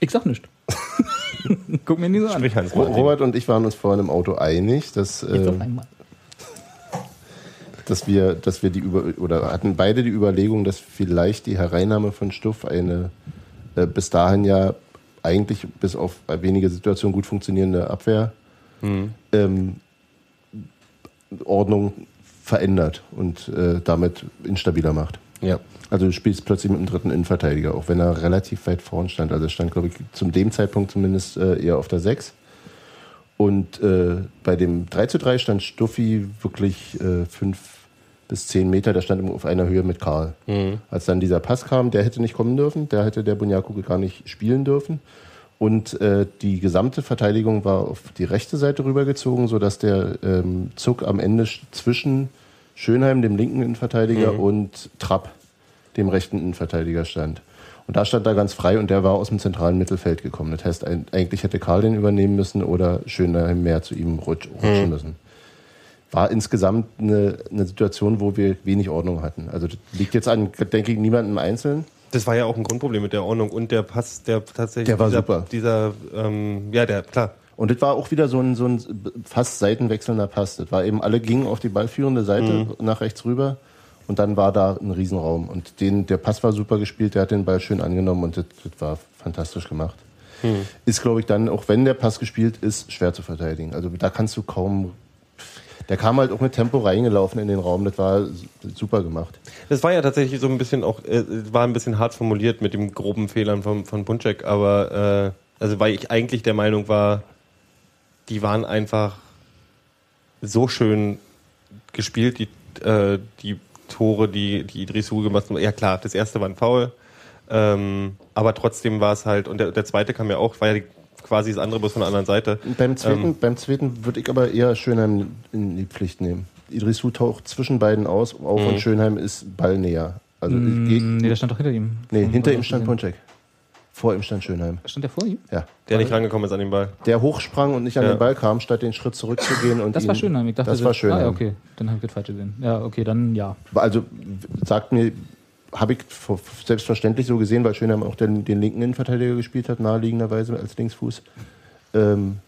Ich sag nicht. <laughs> Guck mir nie so an. Sprich Hans Ro- Martin. Robert und ich waren uns vorhin im Auto einig, dass, äh, einmal. dass wir, dass wir die über oder hatten beide die Überlegung, dass vielleicht die Hereinnahme von Stuff eine äh, bis dahin ja eigentlich bis auf wenige Situationen gut funktionierende Abwehr ähm, Ordnung verändert und äh, damit instabiler macht. Ja. Also du spielst plötzlich mit dem dritten Innenverteidiger, auch wenn er relativ weit vorn stand. Also er stand, glaube ich, zum dem Zeitpunkt zumindest äh, eher auf der 6. Und äh, bei dem 3 zu 3 stand Stuffi wirklich äh, 5 bis 10 Meter, der stand auf einer Höhe mit Karl. Als dann dieser Pass kam, der hätte nicht kommen dürfen, der hätte der Bunyaku gar nicht spielen dürfen. Und äh, die gesamte Verteidigung war auf die rechte Seite rübergezogen, sodass der ähm, Zug am Ende sch- zwischen Schönheim, dem linken Innenverteidiger, und Trapp, dem rechten Innenverteidiger, stand. Und da stand er ganz frei und der war aus dem zentralen Mittelfeld gekommen. Das heißt, eigentlich hätte Karl den übernehmen müssen oder Schönheim mehr zu ihm rutsch, rutschen müssen. War insgesamt eine, eine Situation, wo wir wenig Ordnung hatten. Also das liegt jetzt an, denke ich, niemandem Einzelnen. Das war ja auch ein Grundproblem mit der Ordnung und der Pass, der tatsächlich Der war dieser, super. dieser ähm, ja, der klar. Und das war auch wieder so ein, so ein fast seitenwechselnder Pass. Das war eben, alle gingen auf die ballführende Seite nach rechts rüber und dann war da ein Riesenraum. Und den, der Pass war super gespielt, der hat den Ball schön angenommen und das, das war fantastisch gemacht. Ist, glaube ich, dann, auch wenn der Pass gespielt ist, schwer zu verteidigen. Also da kannst du kaum. Der kam halt auch mit Tempo reingelaufen in den Raum, das war super gemacht. Das war ja tatsächlich so ein bisschen auch, äh, war ein bisschen hart formuliert mit den groben Fehlern von, von Punchek, aber äh, also weil ich eigentlich der Meinung war, die waren einfach so schön gespielt, die, äh, die Tore, die, die Idrisu gemacht haben. Ja klar, das erste war ein Foul, ähm, aber trotzdem war es halt, und der, der zweite kam ja auch, war ja die, quasi das andere bloß von der anderen Seite. Beim zweiten, beim zweiten würde ich aber eher Schönheim in die Pflicht nehmen. Idrisu taucht zwischen beiden aus, auch und Schönheim ist ballnäher. Also Mm, Nee, der stand doch hinter ihm. nee, Von- hinter von- ihm stand Ponczek. Vor ihm stand Schönheim. Stand der vor ihm? Ja. Der nicht rangekommen ist an den Ball. Der hochsprang und nicht an Ja. den Ball kam, statt den Schritt zurückzugehen. Und Das war ihn- Schönheim. Ich dachte, das war Schönheim. Ah, ja, okay. Dann habe ich das falsch gesehen. Ja, okay, dann ja. Also sagt mir, habe ich selbstverständlich so gesehen, weil Schönheim auch den, den linken Innenverteidiger gespielt hat, naheliegenderweise als Linksfuß. Ähm,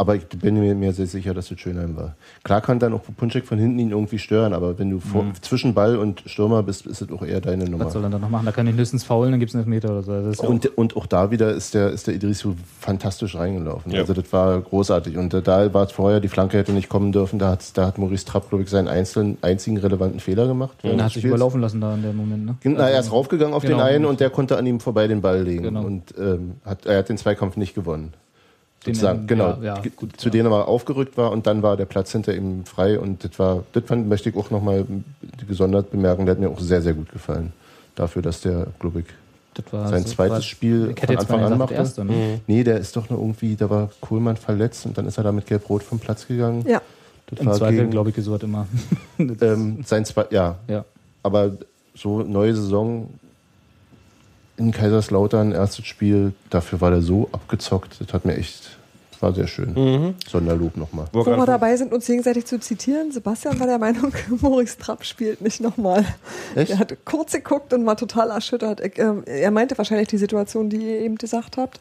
aber ich bin mir, mir sehr sicher, dass es Schönheim war. Klar kann dann auch Punschek von hinten ihn irgendwie stören, aber wenn du vor, zwischen Ball und Stürmer bist, ist es auch eher deine Nummer. Was soll er dann noch machen? Da kann ich höchstens faulen, dann gibt es einen Elfmeter oder so. Das ist ja Und, und auch da wieder ist der, ist der Idrisu fantastisch reingelaufen. Ja. Also das war großartig. Und äh, da war es vorher, die Flanke hätte nicht kommen dürfen. Da hat, da hat Maurice Trapp, glaube ich, seinen einzelnen, einzigen relevanten Fehler gemacht. auch, während er hat sich überlaufen lassen da in dem Moment. Ne? Na, er ist raufgegangen auf Genau. den einen und der konnte an ihm vorbei den Ball legen. Genau. Und ähm, hat, er hat den Zweikampf nicht gewonnen. Den- Sozusagen, genau. ja, ja, gut, zu ja. denen er mal aufgerückt war und dann war der Platz hinter ihm frei und das war, das fand, möchte ich auch nochmal gesondert bemerken, der hat mir auch sehr, sehr gut gefallen. Dafür, dass der, glaube ich, Das war sein so- zweites war- Spiel Ich hätte von jetzt Anfang mal an machte. der erste, ne? Nee, der ist doch nur irgendwie, da war Kohlmann verletzt und dann ist er da mit Gelb-Rot vom Platz gegangen. Ja. Das Im war Zweifel, glaube ich, so hat immer. <laughs> Ähm, sein zwei, ja, ja. aber so neue Saison in Kaiserslautern, erstes Spiel, dafür war der so abgezockt, das hat mir echt, das war sehr schön. Sonderlob nochmal. Wo wir dabei sind, uns gegenseitig zu zitieren, Sebastian war der Meinung, <laughs> Maurice Trapp spielt nicht nochmal. Er hat kurz geguckt und war total erschüttert. Ähm, er meinte wahrscheinlich die Situation, die ihr eben gesagt habt.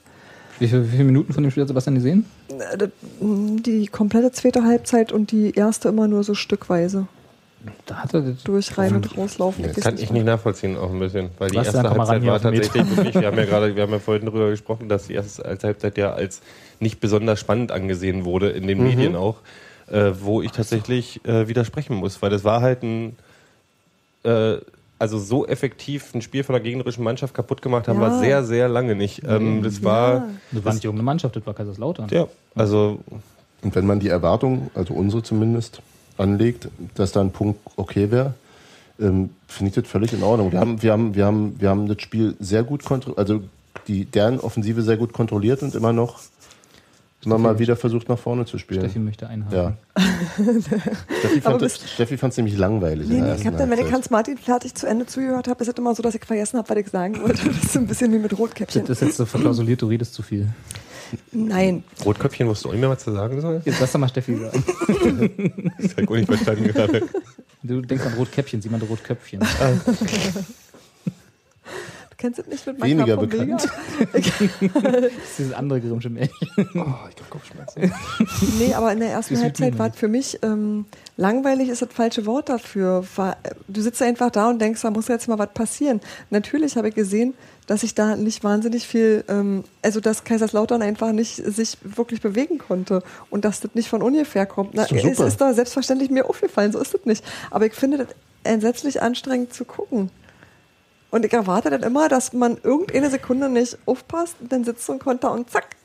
Wie, viele, wie viele Minuten von dem Spiel hat Sebastian gesehen? Äh, Die komplette zweite Halbzeit und die erste immer nur so stückweise. Da hat er das Durch rein und rauslaufen. Weiß Kann ich nicht nachvollziehen, auch ein bisschen. Weil die Was, erste Halbzeit war tatsächlich wirklich, wir haben ja gerade, wir haben ja vorhin darüber gesprochen, dass die erste Halbzeit ja als nicht besonders spannend angesehen wurde in den Medien auch, äh, wo ich tatsächlich äh, widersprechen muss, weil das war halt ein, äh, also so effektiv ein Spiel von der gegnerischen Mannschaft kaputt gemacht haben Ja. wir sehr, sehr lange nicht. Ähm, das war, Ja. Das war nicht irgendeine Mannschaft, das war Kaiserslautern. ja, also Und wenn man die Erwartung, also unsere zumindest, anlegt, dass da ein Punkt okay wäre, ähm, finde ich das völlig in Ordnung. Wir haben, wir haben, wir haben, wir haben das Spiel sehr gut kontrolliert, also die, deren Offensive sehr gut kontrolliert und immer noch immer mal wieder versucht, nach vorne zu spielen. Steffi möchte einhaken. Ja. <laughs> Steffi fand bist- Steffi fand es nämlich langweilig. Nee, nee, ersten Captain, wenn ich. Hans Martin fertig zu Ende zugehört habe, ist es immer so, dass ich vergessen habe, was ich sagen wollte. <laughs> Das ist so ein bisschen wie mit Rotkäppchen. Das ist jetzt so verklausuliert, du redest zu viel. Nein. Rotköpfchen, musst du auch nicht mehr was zu sagen sollen? Jetzt lass doch mal Steffi sagen. Das hab ich auch nicht verstanden gerade. Du denkst an Rotkäppchen, sie meinte Rotköpfchen. Du <laughs> kennst es nicht mit Weniger bekannt. <laughs> Das ist dieses andere Grimmsche Märchen. Oh, ich hab Kopfschmerzen. Nee, aber in der ersten Halbzeit war es für mich ähm, langweilig, ist das falsche Wort dafür. War- Du sitzt einfach da und denkst, da muss jetzt mal was passieren. Natürlich habe ich gesehen, dass ich da nicht wahnsinnig viel, ähm, also dass Kaiserslautern einfach nicht sich wirklich bewegen konnte und dass das nicht von ungefähr kommt. Na, Ist doch es ist da selbstverständlich mir aufgefallen, so ist das nicht. Aber ich finde das entsetzlich anstrengend zu gucken. Und ich erwarte dann immer, dass man irgendeine Sekunde nicht aufpasst und dann sitzt so ein Konter und zack.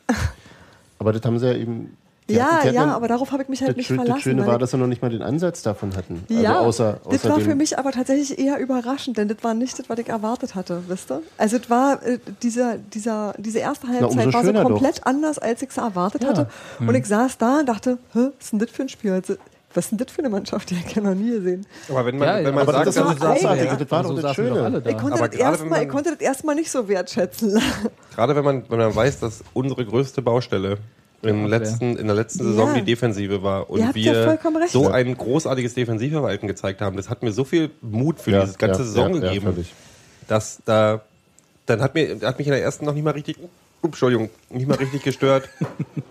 Aber das haben sie ja eben. die Ja, hatten- ja, hatten- aber darauf habe ich mich halt das, nicht verlassen. das Schöne war, dass sie noch nicht mal den Ansatz davon hatten. Ja, also außer, das außer war für mich aber tatsächlich eher überraschend, denn das war nicht das, was ich erwartet hatte, wisst ihr? Also es war äh, dieser, dieser, diese erste Halbzeit war so komplett anders, als ich es erwartet hatte. Und ich saß da und dachte, Hä, was ist denn das für ein Spiel? Also, was ist denn das für eine Mannschaft? Die habe ich ja noch nie gesehen. Aber wenn man, Ja, ja, wenn man aber sagt, das großartig. ja. Das war doch das wir doch Schöne. Ich konnte, Aber das gerade erst wenn mal, man- ich konnte das erstmal nicht so wertschätzen. <laughs> Gerade wenn man, wenn man weiß, dass unsere größte Baustelle im letzten, in der letzten Saison Ja. die Defensive war und Ihr ja wir recht. so Ja. ein großartiges Defensivverhalten gezeigt haben, das hat mir so viel Mut für Ja, diese ganze ja, Saison ja, ja, gegeben, dass da dann hat mir hat mich in der ersten noch nicht mal richtig Entschuldigung, nicht mal richtig gestört,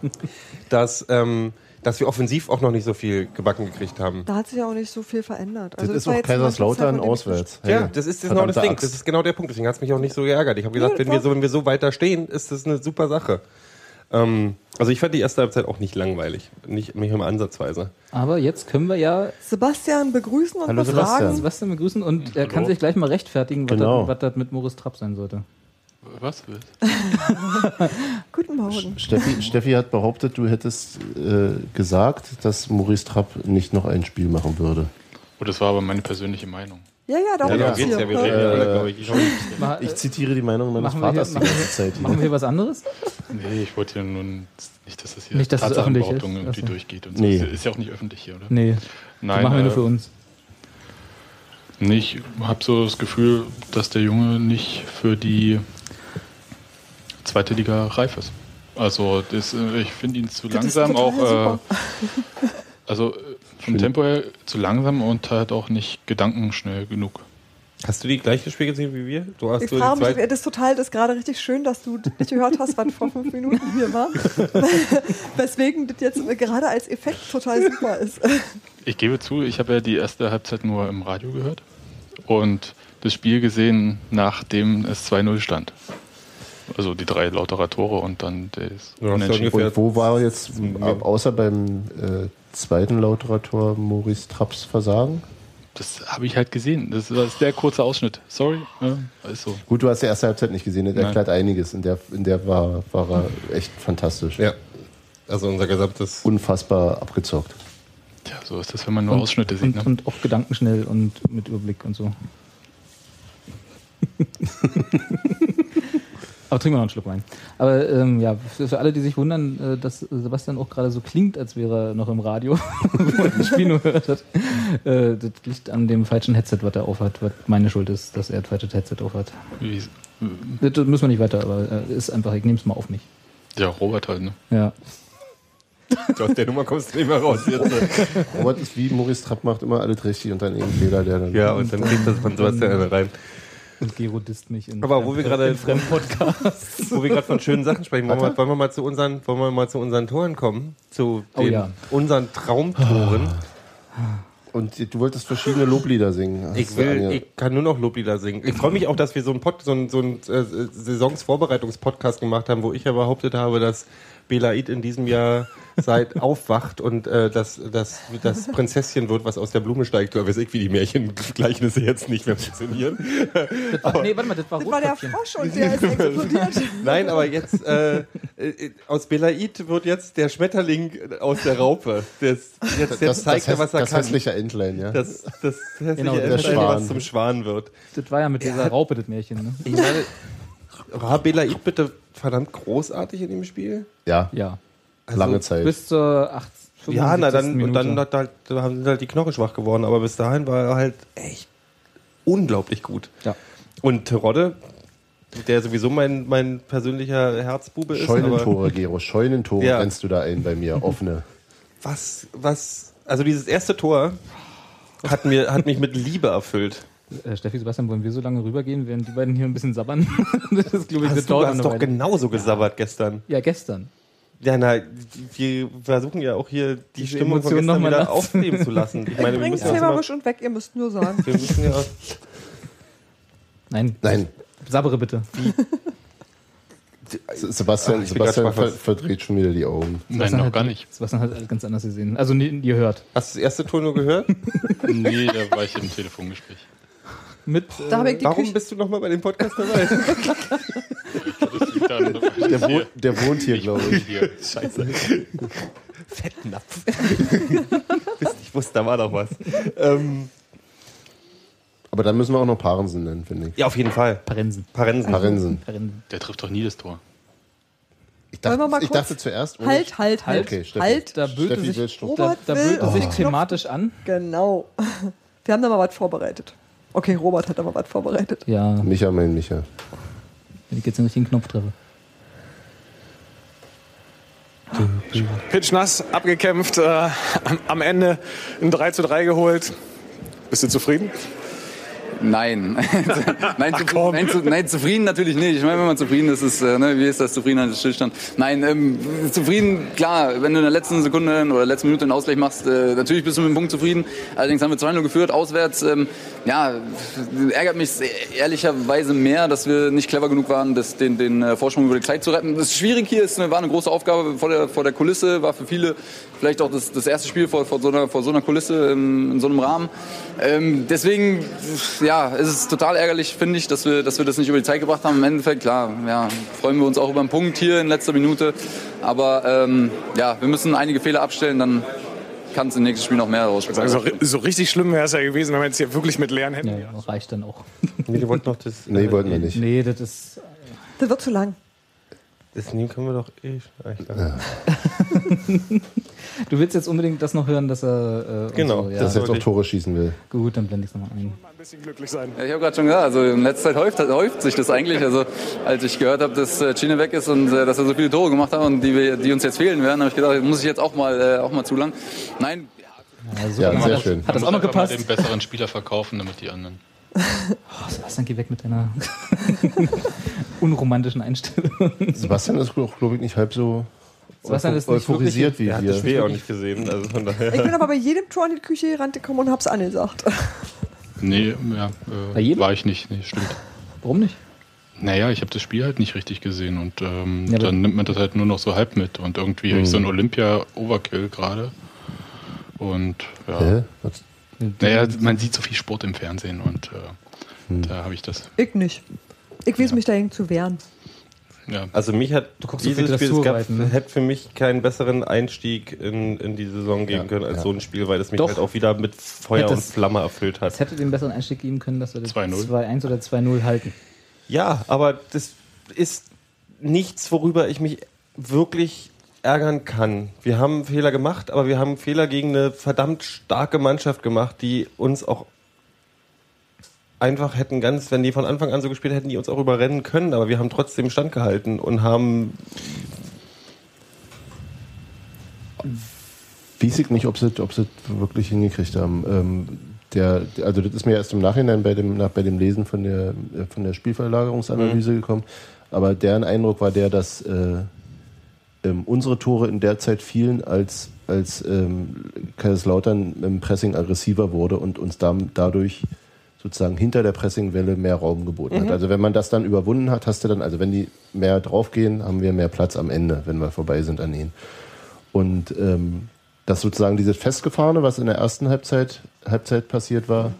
<laughs> dass ähm, dass wir offensiv auch noch nicht so viel gebacken gekriegt haben. Da hat sich ja auch nicht so viel verändert. Das Also ist auch Kaiserslautern auswärts. Ja, Hey, das ist genau das Ding. Axt. Das ist genau der Punkt. Deswegen hat es mich auch nicht so geärgert. Ich habe gesagt, Nee, wenn wir, so, wenn wir so weiter stehen, ist das eine super Sache. Ähm, also ich fand die erste Halbzeit auch nicht langweilig. Nicht, nicht immer ansatzweise. Aber jetzt können wir ja Sebastian begrüßen und Hallo, befragen. Sebastian. Sebastian begrüßen und er Hallo. kann sich gleich mal rechtfertigen, was, Genau. das, was das mit Moritz Trapp sein sollte. Was? <laughs> Guten Morgen. Steffi, Steffi hat behauptet, du hättest äh, gesagt, dass Maurice Trapp nicht noch ein Spiel machen würde. Oh, das war aber meine persönliche Meinung. Ja, ja, darum Ja, geht's hier. ja, wir reden ja alle, glaube ich. Ich zitiere die Meinung meines wir hier- Vaters die machen ganze Zeit. Machen wir Hier. hier was anderes? Nee, ich wollte ja nun nicht, dass das hier Nicht, dass es öffentlich ist. Tatsachenbehauptung irgendwie Ach so. durchgeht und so. Nee. Ist, ist ja auch nicht öffentlich hier, oder? Nee, Nein, die machen wir nur äh, für uns. Nee, ich habe so das Gefühl, dass der Junge nicht für die zweite Liga reif ist. Also das, äh, ich finde ihn zu Das ist langsam total auch, äh, <laughs> also äh, vom. Tempo her zu langsam und halt auch nicht gedankenschnell genug. Hast du die gleiche Spiel gesehen wie wir? Du hast Ich frage mich, zweite. das ist total, das ist gerade richtig schön, dass du nicht gehört hast, was vor fünf Minuten hier war. <laughs> Weswegen das jetzt gerade als Effekt total super ist. <laughs> Ich gebe zu, ich habe ja die erste Halbzeit nur im Radio gehört und das Spiel gesehen, nachdem es 2-0 stand. Also die drei Lauterer Tore und dann das ja Unentschieden. Und wo war jetzt, außer beim äh, zweiten Lauterer Tor, Maurice Trapps Versagen? Das habe ich halt gesehen. Das war der kurze Ausschnitt. Sorry. Ja, ist so. Gut, du hast die erste Halbzeit nicht gesehen, das Nein. erklärt einiges. In der, in der war, war er echt fantastisch. Ja. Also unser gesamtes. Unfassbar abgezockt. Tja, so ist das, wenn man nur Ausschnitte sieht. und, Ne? und auch gedankenschnell und mit Überblick und so. <laughs> Aber trinken wir noch einen Schluck Wein. Aber ähm, ja, für, für alle, die sich wundern, äh, dass Sebastian auch gerade so klingt, als wäre er noch im Radio, <laughs> wo er das Spiel nur gehört hat, äh, das liegt an dem falschen Headset, was er aufhat, was meine Schuld ist, dass er das falsche Headset aufhat. Wie, Das müssen wir nicht weiter, aber äh, ist einfach, ich nehme es mal auf mich. ja, Robert halt. Ne? Ja. <laughs> Aus der Nummer kommst du nicht mehr raus. Jetzt. Robert ist wie Maurice Trapp macht immer alles richtig und dann eben Fehler, der dann. Ja, und dann kriegt das von Sebastian rein. Und Gero disst mich in Aber wo wir gerade- in Fremdpodcast. <laughs> Wo wir gerade von schönen Sachen sprechen, wollen wir, wollen wir mal zu unseren, wollen wir mal zu unseren Toren kommen? Zu Oh den, ja. unseren Traumtoren. Und du wolltest verschiedene Loblieder singen. Ich will, ich kann nur noch Loblieder singen. Ich freue mich auch, dass wir so einen, Pod, so einen, so einen äh, Saisonsvorbereitungspodcast gemacht haben, wo ich ja behauptet habe, dass Belaid in diesem Jahr seit <laughs> aufwacht und äh, dass das, das Prinzesschen wird, was aus der Blume steigt. Du weiß ich, wie die Märchengleichnisse jetzt nicht mehr funktionieren. Das war, nee, warte mal, das war Das war der. Frosch und der ist explodiert. <laughs> Nein, aber jetzt äh, äh, aus Belaid wird jetzt der Schmetterling aus der Raupe. Das, jetzt, jetzt zeigt er, das, was er das kann. hässliche Entlein, ja. Das, das hässliche Genau, der Entlein, was zum Schwan wird. Das war ja mit dieser Raupe, das Märchen. Ne? Ich meine, Belaid bitte verdammt großartig in dem Spiel? ja. Ja. lange Zeit. Bis zur 8, Ja, na 75. dann, und Minute. dann hat halt, haben sind halt die Knochen schwach geworden, aber bis dahin war er halt echt unglaublich gut. Ja. Und Terodde, der sowieso mein, mein persönlicher Herzbube ist, aber Scheunentore, Gero, Scheunentore Ja. rennst du da ein bei mir, offene. was, was, also dieses erste Tor hat, mir, hat mich mit Liebe erfüllt. Äh, Steffi, Sebastian, wollen wir so lange rübergehen, während die beiden hier ein bisschen sabbern? <laughs> das ist, glaube ich, Hast du hast doch Weile. genauso gesabbert gestern. Ja, gestern. Ja, na, wir versuchen ja auch hier die Diese Stimmung von Emotionen gestern noch mal wieder nachts. aufleben zu lassen. Ich meine, wir Bringt müssen, ja mal, Wisch und weg, ihr müsst nur sagen. wir müssen ja, Nein, Nein, sabbere bitte. Sebastian, Ach, grad Sebastian ver verdreht schon wieder die Augen. Nein, Sebastian noch hat- gar nicht. Sebastian hat alles ganz anders gesehen. Also, nie, ihr hört. hast du das erste Tor nur gehört? <laughs> Nee, da war ich im Telefongespräch. Mit, Da habe ich äh, die Warum Küche. bist du nochmal bei dem Podcast dabei? <laughs> Der, wohnt, der wohnt hier, glaube ich. hier. <laughs> Scheiße. Fettnapf. <laughs> Ich wusste, da war doch was. Ähm, Aber dann müssen wir auch noch Parensen nennen, finde ich. ja, auf jeden Fall. Parensen. Parensen. Parensen. Parensen. Der trifft doch nie das Tor. Ich dachte, mal ich kurz- dachte zuerst. ohne- Halt, halt, halt. Okay, Steffi. halt. Da böte Steffi sich, da, da böte sich auf thematisch an. Genau. Wir haben da mal was vorbereitet. Okay, Robert hat mal was vorbereitet. Ja, Micha, mein Micha. wenn ich jetzt den richtigen Knopf treffe. Pitchnass abgekämpft, äh, am- am Ende ein 3 zu 3 geholt. Bist du zufrieden? Nein. <laughs> nein, zu, nein, zu, nein, zufrieden natürlich nicht. Ich meine, wenn man zufrieden ist, ist äh, ne, wie ist das Zufriedenheit ist Stillstand? Nein, ähm, zufrieden, klar, wenn du in der letzten Sekunde oder letzten Minute einen Ausgleich machst, äh, natürlich bist du mit dem Punkt zufrieden. Allerdings haben wir 2-0 geführt, auswärts. Ähm, ja, ärgert mich ehrlicherweise mehr, dass wir nicht clever genug waren, das, den, den äh, Vorsprung über die Zeit zu retten. Das ist schwierig hier, es war eine große Aufgabe vor der, vor der Kulisse, war für viele vielleicht auch das, das erste Spiel vor, vor, so, einer, vor so einer Kulisse ähm, in so einem Rahmen. Ähm, deswegen, ja, es ist total ärgerlich, finde ich, dass wir, dass wir das nicht über die Zeit gebracht haben. Im Endeffekt, klar, ja, freuen wir uns auch über einen Punkt hier in letzter Minute. Aber ähm, ja, wir müssen einige Fehler abstellen, dann kann es im nächsten Spiel noch mehr rausspringen. Also, ri- so richtig schlimm wäre es ja gewesen, wenn wir jetzt hier wirklich mit leeren Händen. Ja, reicht dann auch. <laughs> Nee, wir wollten noch das. Nee, wollten wir nicht. Nee, das ist. Das wird zu lang. Das nehmen können wir doch eh. Dachte- <laughs> <laughs> Du willst jetzt unbedingt das noch hören, dass er. Äh, Genau, So, ja. Dass er jetzt auch Tore schießen will. Gut, dann blende ich es nochmal ein. Mal ein bisschen glücklich sein. Ja, ich habe gerade schon gesagt, also in letzter Zeit häuft, häuft sich das eigentlich. Also als ich gehört habe, dass äh, Chine weg ist und äh, dass er so viele Tore gemacht hat und die, wir, die uns jetzt fehlen werden, habe ich gedacht, muss ich jetzt auch mal, äh, auch mal zu lang. Nein, Ja, super. Ja, hat sehr das, schön. Hat das auch noch Einfach mal gepasst? den besseren Spieler verkaufen, damit die anderen. <laughs> Oh, Sebastian, geh weg mit deiner <laughs> unromantischen Einstellung. Sebastian ist, glaube ich, nicht halb so Sebastian ist nicht euphorisiert wie hat das. Spiel auch nicht gesehen. Also von daher. Ich bin aber bei jedem Tor in die Küche gerannt gekommen und hab's angesagt. <laughs> Nee, ja, Bei äh, jedem? war ich nicht. Nee, stimmt. Warum nicht? Naja, ich habe das Spiel halt nicht richtig gesehen und ähm, Ja, dann nimmt man das halt nur noch so halb mit und irgendwie habe ich so ein Olympia-Overkill gerade. Und ja, Hä? Was? naja, man sieht so viel Sport im Fernsehen und äh, da habe ich das. Ich nicht. Ich weiß mich dagegen zu wehren. Ja, Also mich hat Du guckst so dieses viel Spiel, es gab, ne? hätte für mich keinen besseren Einstieg in, in die Saison geben Ja, können als ja. so ein Spiel, weil es mich Doch. halt auch wieder mit Feuer Hätte und Flamme erfüllt hat. Es hätte den besseren Einstieg geben können, dass wir das 2-0. 2-1 oder 2-0 halten. Ja, aber das ist nichts, worüber ich mich wirklich ärgern kann. Wir haben Fehler gemacht, aber wir haben Fehler gegen eine verdammt starke Mannschaft gemacht, die uns auch einfach hätten ganz, wenn die von Anfang an so gespielt hätten, die uns auch überrennen können, aber wir haben trotzdem standgehalten und haben Weiß ich nicht, ob sie, ob sie wirklich hingekriegt haben. Ähm, der, also das ist mir erst im Nachhinein bei dem, nach, bei dem Lesen von der, äh, von der Spielverlagerungsanalyse gekommen. Aber deren Eindruck war der, dass äh, ähm, unsere Tore in der Zeit fielen, als, als ähm, Kaiserslautern im Pressing aggressiver wurde und uns dam- dadurch sozusagen hinter der Pressingwelle mehr Raum geboten hat. Also wenn man das dann überwunden hat, hast du dann, also wenn die mehr draufgehen, haben wir mehr Platz am Ende, wenn wir vorbei sind an ihnen. Und ähm, dass sozusagen dieses Festgefahrene, was in der ersten Halbzeit, Halbzeit passiert war,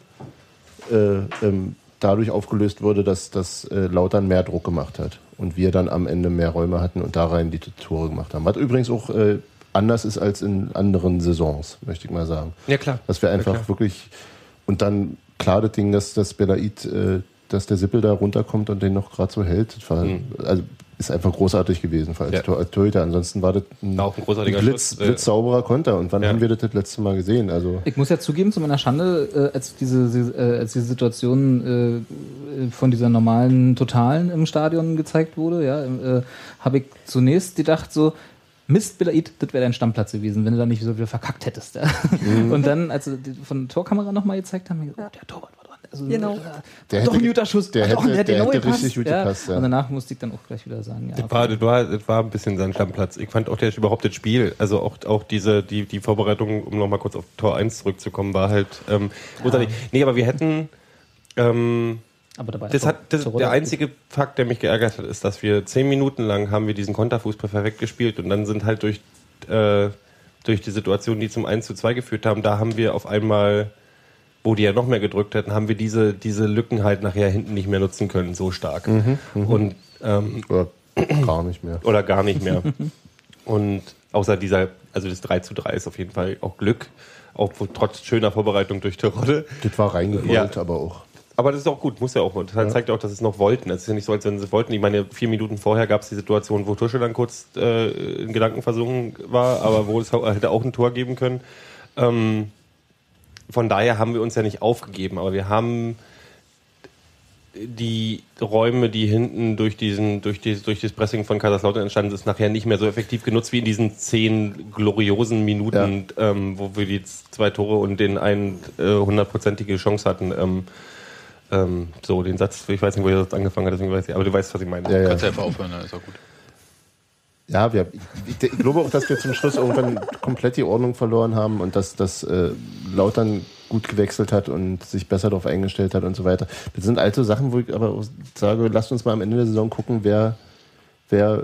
äh, ähm, dadurch aufgelöst wurde, dass, dass äh, Lautern mehr Druck gemacht hat und wir dann am Ende mehr Räume hatten und da rein die Tore gemacht haben. Was übrigens auch äh, anders ist als in anderen Saisons, möchte ich mal sagen. Ja, klar. Dass wir einfach klar. wirklich und dann klar das Ding, dass das Belaid äh, dass der Sippel da runterkommt und den noch gerade so hält. Das war, Mhm. Also ist einfach großartig gewesen als, Ja. Tor, als Torhüter. Ansonsten war das ein, auch ein großartiger blitz, Schuss. äh, blitzsauberer Konter. Und wann Ja. haben wir das das letzte Mal gesehen? Also Ich muss ja zugeben, zu meiner Schande, äh, als diese, äh, als diese Situation äh, von dieser normalen Totalen im Stadion gezeigt wurde, ja, äh, habe ich zunächst gedacht so, Mist, Belaid, das wäre dein Stammplatz gewesen, wenn du da nicht so wieder verkackt hättest. Ja. Und dann, als sie die von der Torkamera nochmal gezeigt haben, hab ich gedacht, oh, der Torwart war dran. Also, Genau. äh, Der doch hätte- ein guter Schuss. der doch, hätte- der genau hätte richtig gut gepasst, ja. Und danach musste ich dann auch gleich wieder sagen, ja. Das war, das, war, das war ein bisschen sein Stammplatz. Ich fand auch der, überhaupt das Spiel, also auch, auch diese, die, die Vorbereitung, um nochmal kurz auf Tor 1 zurückzukommen, war halt ähm, großartig. Nee, aber wir hätten, ähm, aber dabei das hat, das, der einzige Fakt, der mich geärgert hat, ist, dass wir zehn Minuten lang haben wir diesen Konterfußball perfekt gespielt und dann sind halt durch, äh, durch die Situation, die zum 1 zu 2 geführt haben, da haben wir auf einmal, wo die ja noch mehr gedrückt hätten, haben wir diese, diese Lücken halt nachher hinten nicht mehr nutzen können, so stark. Und ähm, oder gar nicht mehr. oder gar nicht mehr. Und außer dieser, also das 3 zu 3 ist auf jeden Fall auch Glück, auch trotz schöner Vorbereitung durch Terodde. Das war reingewollt, Ja. aber auch. Aber das ist auch gut, muss ja auch. Das zeigt auch, dass es noch wollten. Es ist ja nicht so, als wenn sie es wollten. Ich meine, vier Minuten vorher gab es die Situation, wo Tusche dann kurz äh, in Gedanken versunken war, aber wo es <laughs> hätte auch ein Tor geben können. Ähm, von daher haben wir uns ja nicht aufgegeben, aber wir haben die Räume, die hinten durch diesen, durch, die, durch das Pressing von Kaiserslautern entstanden ist, nachher nicht mehr so effektiv genutzt wie in diesen zehn gloriosen Minuten, ähm, wo wir die zwei Tore und den einen äh, hundertprozentige Chance hatten. Ähm, ähm, so, den Satz, ich weiß nicht, wo ihr das angefangen hat, deswegen weiß ich, aber du weißt, was ich meine. Ja, ja. Kannst du einfach aufhören, dann ist auch gut. Ja, wir, ich, ich glaube auch, dass wir zum Schluss irgendwann komplett die Ordnung verloren haben und dass das äh, Lautern gut gewechselt hat und sich besser darauf eingestellt hat und so weiter. Das sind alte Sachen, wo ich aber sage, lasst uns mal am Ende der Saison gucken, wer, wer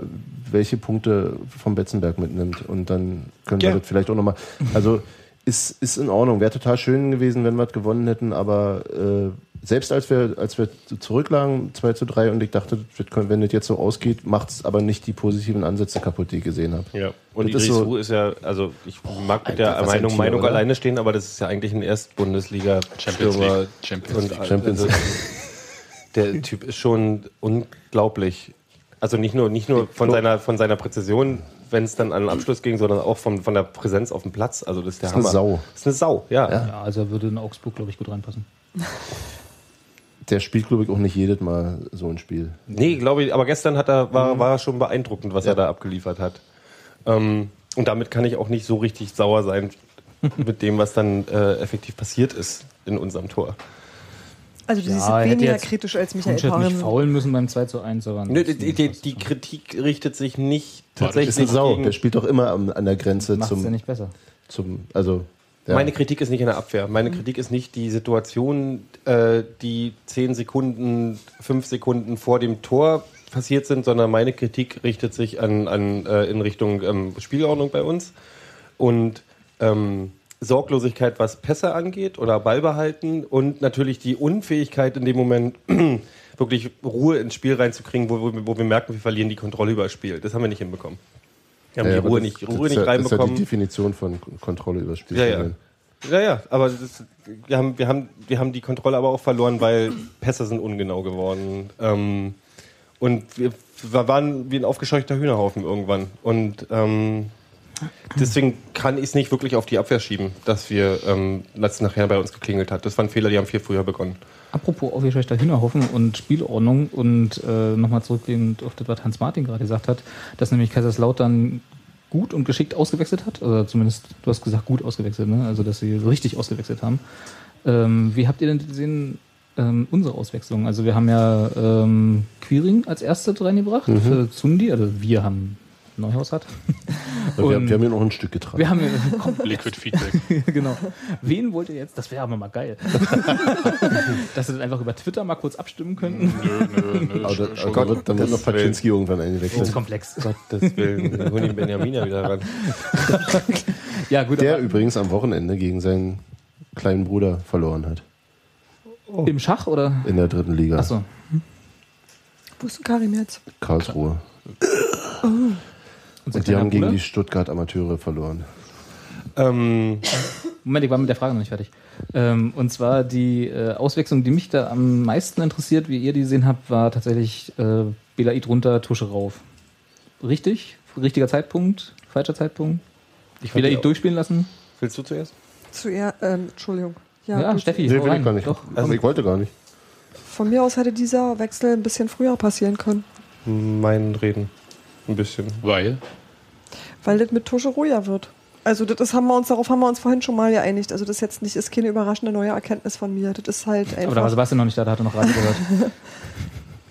welche Punkte vom Betzenberg mitnimmt. Und dann können Ja. wir das vielleicht auch nochmal. Also ist, ist in Ordnung. Wäre total schön gewesen, wenn wir es gewonnen hätten, aber äh, selbst als wir, als wir zurücklagen, 2 zu 3, und ich dachte, wenn das jetzt so ausgeht, macht es aber nicht die positiven Ansätze kaputt, die ich gesehen habe. Ja, und Das ist Idris so- Ru ist ja, also ich mag mit der Meinung, Tier, Meinung oder? alleine stehen, aber das ist ja eigentlich ein Erstbundesliga Champions. League. Champions Und, League. Champions also, Der Typ ist schon unglaublich. Also nicht nur, nicht nur von seiner, von seiner Präzision, wenn es dann an den Abschluss ging, sondern auch von, von der Präsenz auf dem Platz. Also das ist der Das ist eine Hammer. Sau. Das ist eine Sau, ja. Ja, also er würde in Augsburg, glaube ich, gut reinpassen. <laughs> Der spielt, glaube ich, auch nicht jedes Mal so ein Spiel. Nee, glaube ich, aber gestern hat er, war, war schon beeindruckend, was er da abgeliefert hat. Ähm, und damit kann ich auch nicht so richtig sauer sein <laughs> mit dem, was dann äh, effektiv passiert ist in unserem Tor. Also du Ja, hätte weniger jetzt kritisch als Michael hätte nicht Paaren. faulen müssen beim 2 zu 1, aber Nö, die, die, die Kritik richtet sich nicht Das tatsächlich ist eine Sau. gegen, Der spielt doch immer am- an der Grenze macht es ja zum, nicht besser. zum. Also, ja. Meine Kritik ist nicht in der Abwehr. Meine Kritik ist nicht die Situation, äh, die 10 Sekunden, 5 Sekunden vor dem Tor passiert sind, sondern meine Kritik richtet sich an, an, äh, in Richtung ähm, Spielordnung bei uns und ähm, Sorglosigkeit, was Pässe angeht oder Ballbehalten und natürlich die Unfähigkeit in dem Moment <clears throat> wirklich Ruhe ins Spiel reinzukriegen, wo, wo, wo wir merken, wir verlieren die Kontrolle über das Spiel. Das haben wir nicht hinbekommen. Wir haben Ja, die aber Ruhe das- nicht, das Ruhe ist nicht ja, Das ist ja reinbekommen. die Definition von Kontrolle über Spiel. Ja, ja. Ja, ja, aber das wir, haben, wir, haben, wir haben die Kontrolle aber auch verloren, weil Pässe sind ungenau geworden. Ähm, und wir, wir waren wie ein aufgescheuchter Hühnerhaufen irgendwann. Und ähm, deswegen kann ich es nicht wirklich auf die Abwehr schieben, dass wir ähm, das nachher bei uns geklingelt hat. Das waren Fehler, die haben viel früher begonnen. Apropos aufgescheuchter Hühnerhaufen und Spielordnung und äh, nochmal zurückgehend auf das, was Hans Martin gerade gesagt hat, dass nämlich Kaiserslautern gut und geschickt ausgewechselt hat, oder zumindest, du hast gesagt, gut ausgewechselt, ne? also dass sie richtig ausgewechselt haben. Ähm, wie habt ihr denn gesehen, ähm, unsere Auswechslung? Also wir haben ja ähm, Quiring als Erste reingebracht für Zundi, also wir haben Neuhaus hat. <laughs> Wir, wir haben hier noch ein Stück getragen. Wir haben ja, <laughs> Liquid Feedback. <laughs> genau. Wen wollt ihr jetzt? Das wäre aber mal geil. Dass wir das einfach über Twitter mal kurz abstimmen könnten. nö, nö, nö. aber da, schon- da wird, dann wird noch Paczynski irgendwann Das ist eingewechselt. komplex. Gottes Willen, wir holen den Benjamin ja wieder ran. Ja, gut, Der aber übrigens am Wochenende gegen seinen kleinen Bruder verloren hat. im Schach oder? In der dritten Liga. Achso. Wo ist denn Karim jetzt? Karlsruhe. Und, die haben gegen die Stuttgart Amateure verloren. Ähm, Moment, ich war mit der Frage noch nicht fertig. Ähm, und zwar die äh, Auswechslung, die mich da am meisten interessiert, wie ihr die gesehen habt, war tatsächlich äh, Belaid runter, Tusche rauf. Richtig? Richtiger Zeitpunkt? Falscher Zeitpunkt? Ich die Belaid durchspielen lassen? Willst du zuerst? Zuerst, ähm, Entschuldigung. Ja, gut. Steffi. Nee, will ich gar nicht. Doch. Also ich wollte gar nicht. Von mir aus hätte dieser Wechsel ein bisschen früher passieren können, Mein Reden. Ein bisschen. Weil? Weil das mit ruhiger wird. Also das ist, haben wir uns, darauf haben wir uns vorhin schon mal geeinigt. Also das ist jetzt nicht, ist keine überraschende neue Erkenntnis von mir. Das ist halt Aber da war einfach. Sebastian noch nicht da, da hat er noch Radio gehört. <laughs>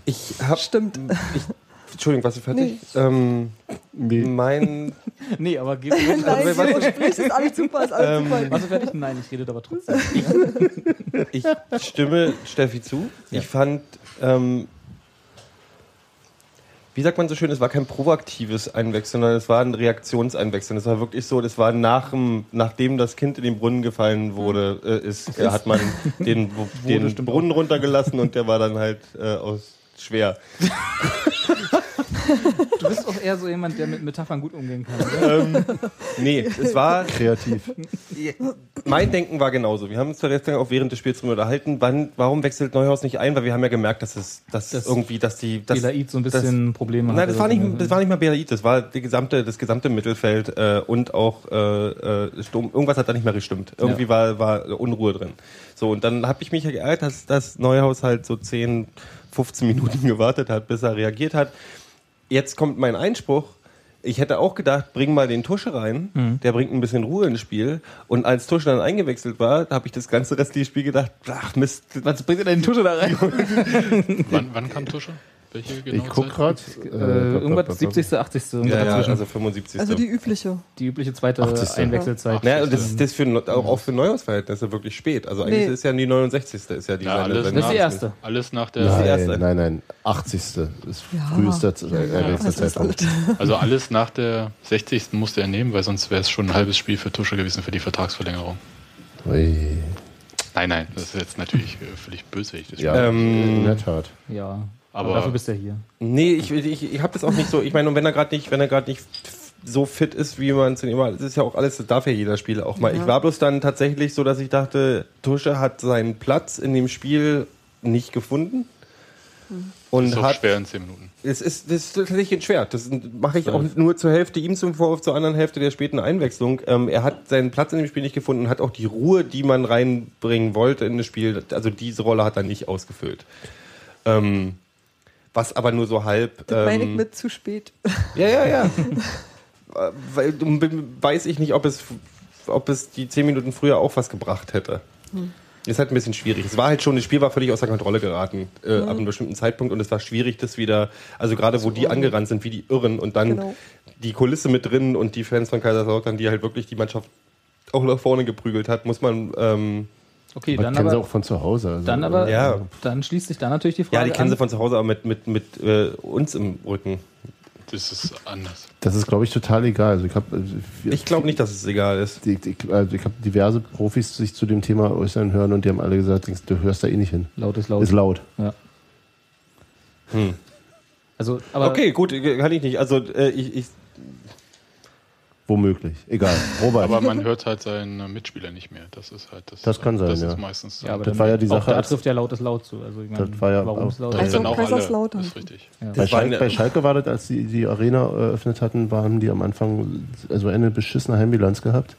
Ich hab. Stimmt. Ich, Entschuldigung, warst du fertig? Ähm, mein. <laughs> nee, aber geh, <laughs> Nein, Also, so sprichst, ist alles super, ist alles Ähm, super. Warst du fertig? Nein, ich rede aber trotzdem. Ich stimme Steffi zu. Ja. Ich fand, ähm, wie sagt man so schön, es war kein proaktives Einwechseln, sondern es war ein Reaktionseinwechseln. Es war wirklich so, das war nach dem, nachdem das Kind in den Brunnen gefallen wurde, äh, ist, äh, hat man <laughs> den, den Brunnen runtergelassen und der war dann halt äh, aus schwer. <laughs> Du bist auch eher so jemand, der mit Metaphern gut umgehen kann. Oder? ähm, nee, es war Kreativ. Mein Denken war genauso. Wir haben uns zwar letztens auch während des Spiels drüber unterhalten, wann, warum wechselt Neuhaus nicht ein, weil wir haben ja gemerkt, dass es dass Das irgendwie, dass die dass, Belaid so ein bisschen Probleme Nein, das war, nicht, Also, das war nicht mal Belaid, das war die gesamte, das gesamte Mittelfeld äh, und auch äh, äh, Sturm. Irgendwas hat da nicht mehr gestimmt. Irgendwie Ja. war, war Unruhe drin. So, und dann habe ich mich ja geärgert, dass das Neuhaus halt so 10, 15 Minuten <laughs> gewartet hat, bis er reagiert hat. Jetzt kommt mein Einspruch. Ich hätte auch gedacht, bring mal den Tusche rein, Mhm. der bringt ein bisschen Ruhe ins Spiel. Und als Tusche dann eingewechselt war, habe ich das ganze restliche Spiel gedacht, ach Mist, Was bringt ihr denn den Tusche da rein? <laughs> Wann, wann kam Tusche? Welche genau Ich guck gerade. Äh, irgendwas 70., 80. irgendwas ja, ja, dazwischen. also 75. Also die übliche. die übliche zweite 80. Einwechselzeit. Naja, und das ist das für, auch, auch für Neuhausverhältnisse wirklich spät. Also eigentlich Nee. ist ja die 69. ist ja die Ja, seine- alles seine- Das ist die erste. Alles nach der, die erste. Nein, nein, nein. 80. ist Ja. frühester Z- äh, also alles nach der 60. musste er nehmen, weil sonst wäre es schon ein halbes Spiel für Tusche gewesen für die Vertragsverlängerung. Ui. Nein, nein, das ist jetzt natürlich äh, völlig böswillig. das Ja. Ähm, in der Tat. Ja, aber, Aber- dafür bist du ja hier. Nee, ich, ich, ich habe das auch nicht so. Ich meine, und wenn er gerade nicht, wenn er gerade nicht so fit ist, wie man es immer, das ist ja auch alles, das darf ja jeder Spieler auch mal. Ja. Ich war bloß dann tatsächlich so, dass ich dachte, Tusche hat seinen Platz in dem Spiel nicht gefunden. Und ist auch hat, schwer in 10 Minuten. Es ist, das ist tatsächlich schwer. Das mache ich auch nur zur Hälfte ihm zum Vorwurf, zur anderen Hälfte der späten Einwechslung. Ähm, er hat seinen Platz in dem Spiel nicht gefunden und hat auch die Ruhe, die man reinbringen wollte in das Spiel, also diese Rolle hat er nicht ausgefüllt. Ähm, was aber nur so halb. Das meine ich ähm, mit zu spät. ja, ja, ja. <laughs> Äh, Weil, weiß ich nicht, ob es, ob es die zehn Minuten früher auch was gebracht hätte. Ist halt ein bisschen schwierig. Es war halt schon, das Spiel war völlig außer Kontrolle geraten äh, ab einem bestimmten Zeitpunkt und es war schwierig, das wieder, also gerade wo die angerannt sind, wie die Irren und dann Genau. die Kulisse mit drin und die Fans von Kaiserslautern, die halt wirklich die Mannschaft auch nach vorne geprügelt hat, muss man, ähm, Okay, Man dann kennt sie aber, auch von zu Hause. Also, dann aber, Ja. dann schließt sich da natürlich die Frage ja, die kennen an. sie von zu Hause, aber mit, mit, mit äh, uns im Rücken. Das ist anders. Das ist, glaube ich, total egal. Also ich habe Ich glaube nicht, dass es egal ist. die, die, also ich habe diverse Profis sich zu dem Thema äußern hören und die haben alle gesagt, du hörst da eh nicht hin. Laut ist laut. Ist laut. Ja. Hm. Also, aber Okay, gut, kann ich nicht. Also äh, ich, ich Womöglich. Egal. Robert. Aber man hört halt seinen Mitspieler nicht mehr. Das ist halt das. Das kann sein, Das ja. ist meistens. ja, aber das dann, war ja die Sache, da trifft ja laut ist laut zu. Also, ich meine, Das war ja warum auch- ist laut? das Also auch alle. Das ist richtig. ja. bei, Schalke, bei Schalke war das, als die die Arena eröffnet hatten, waren die am Anfang also eine beschissene Heimbilanz gehabt.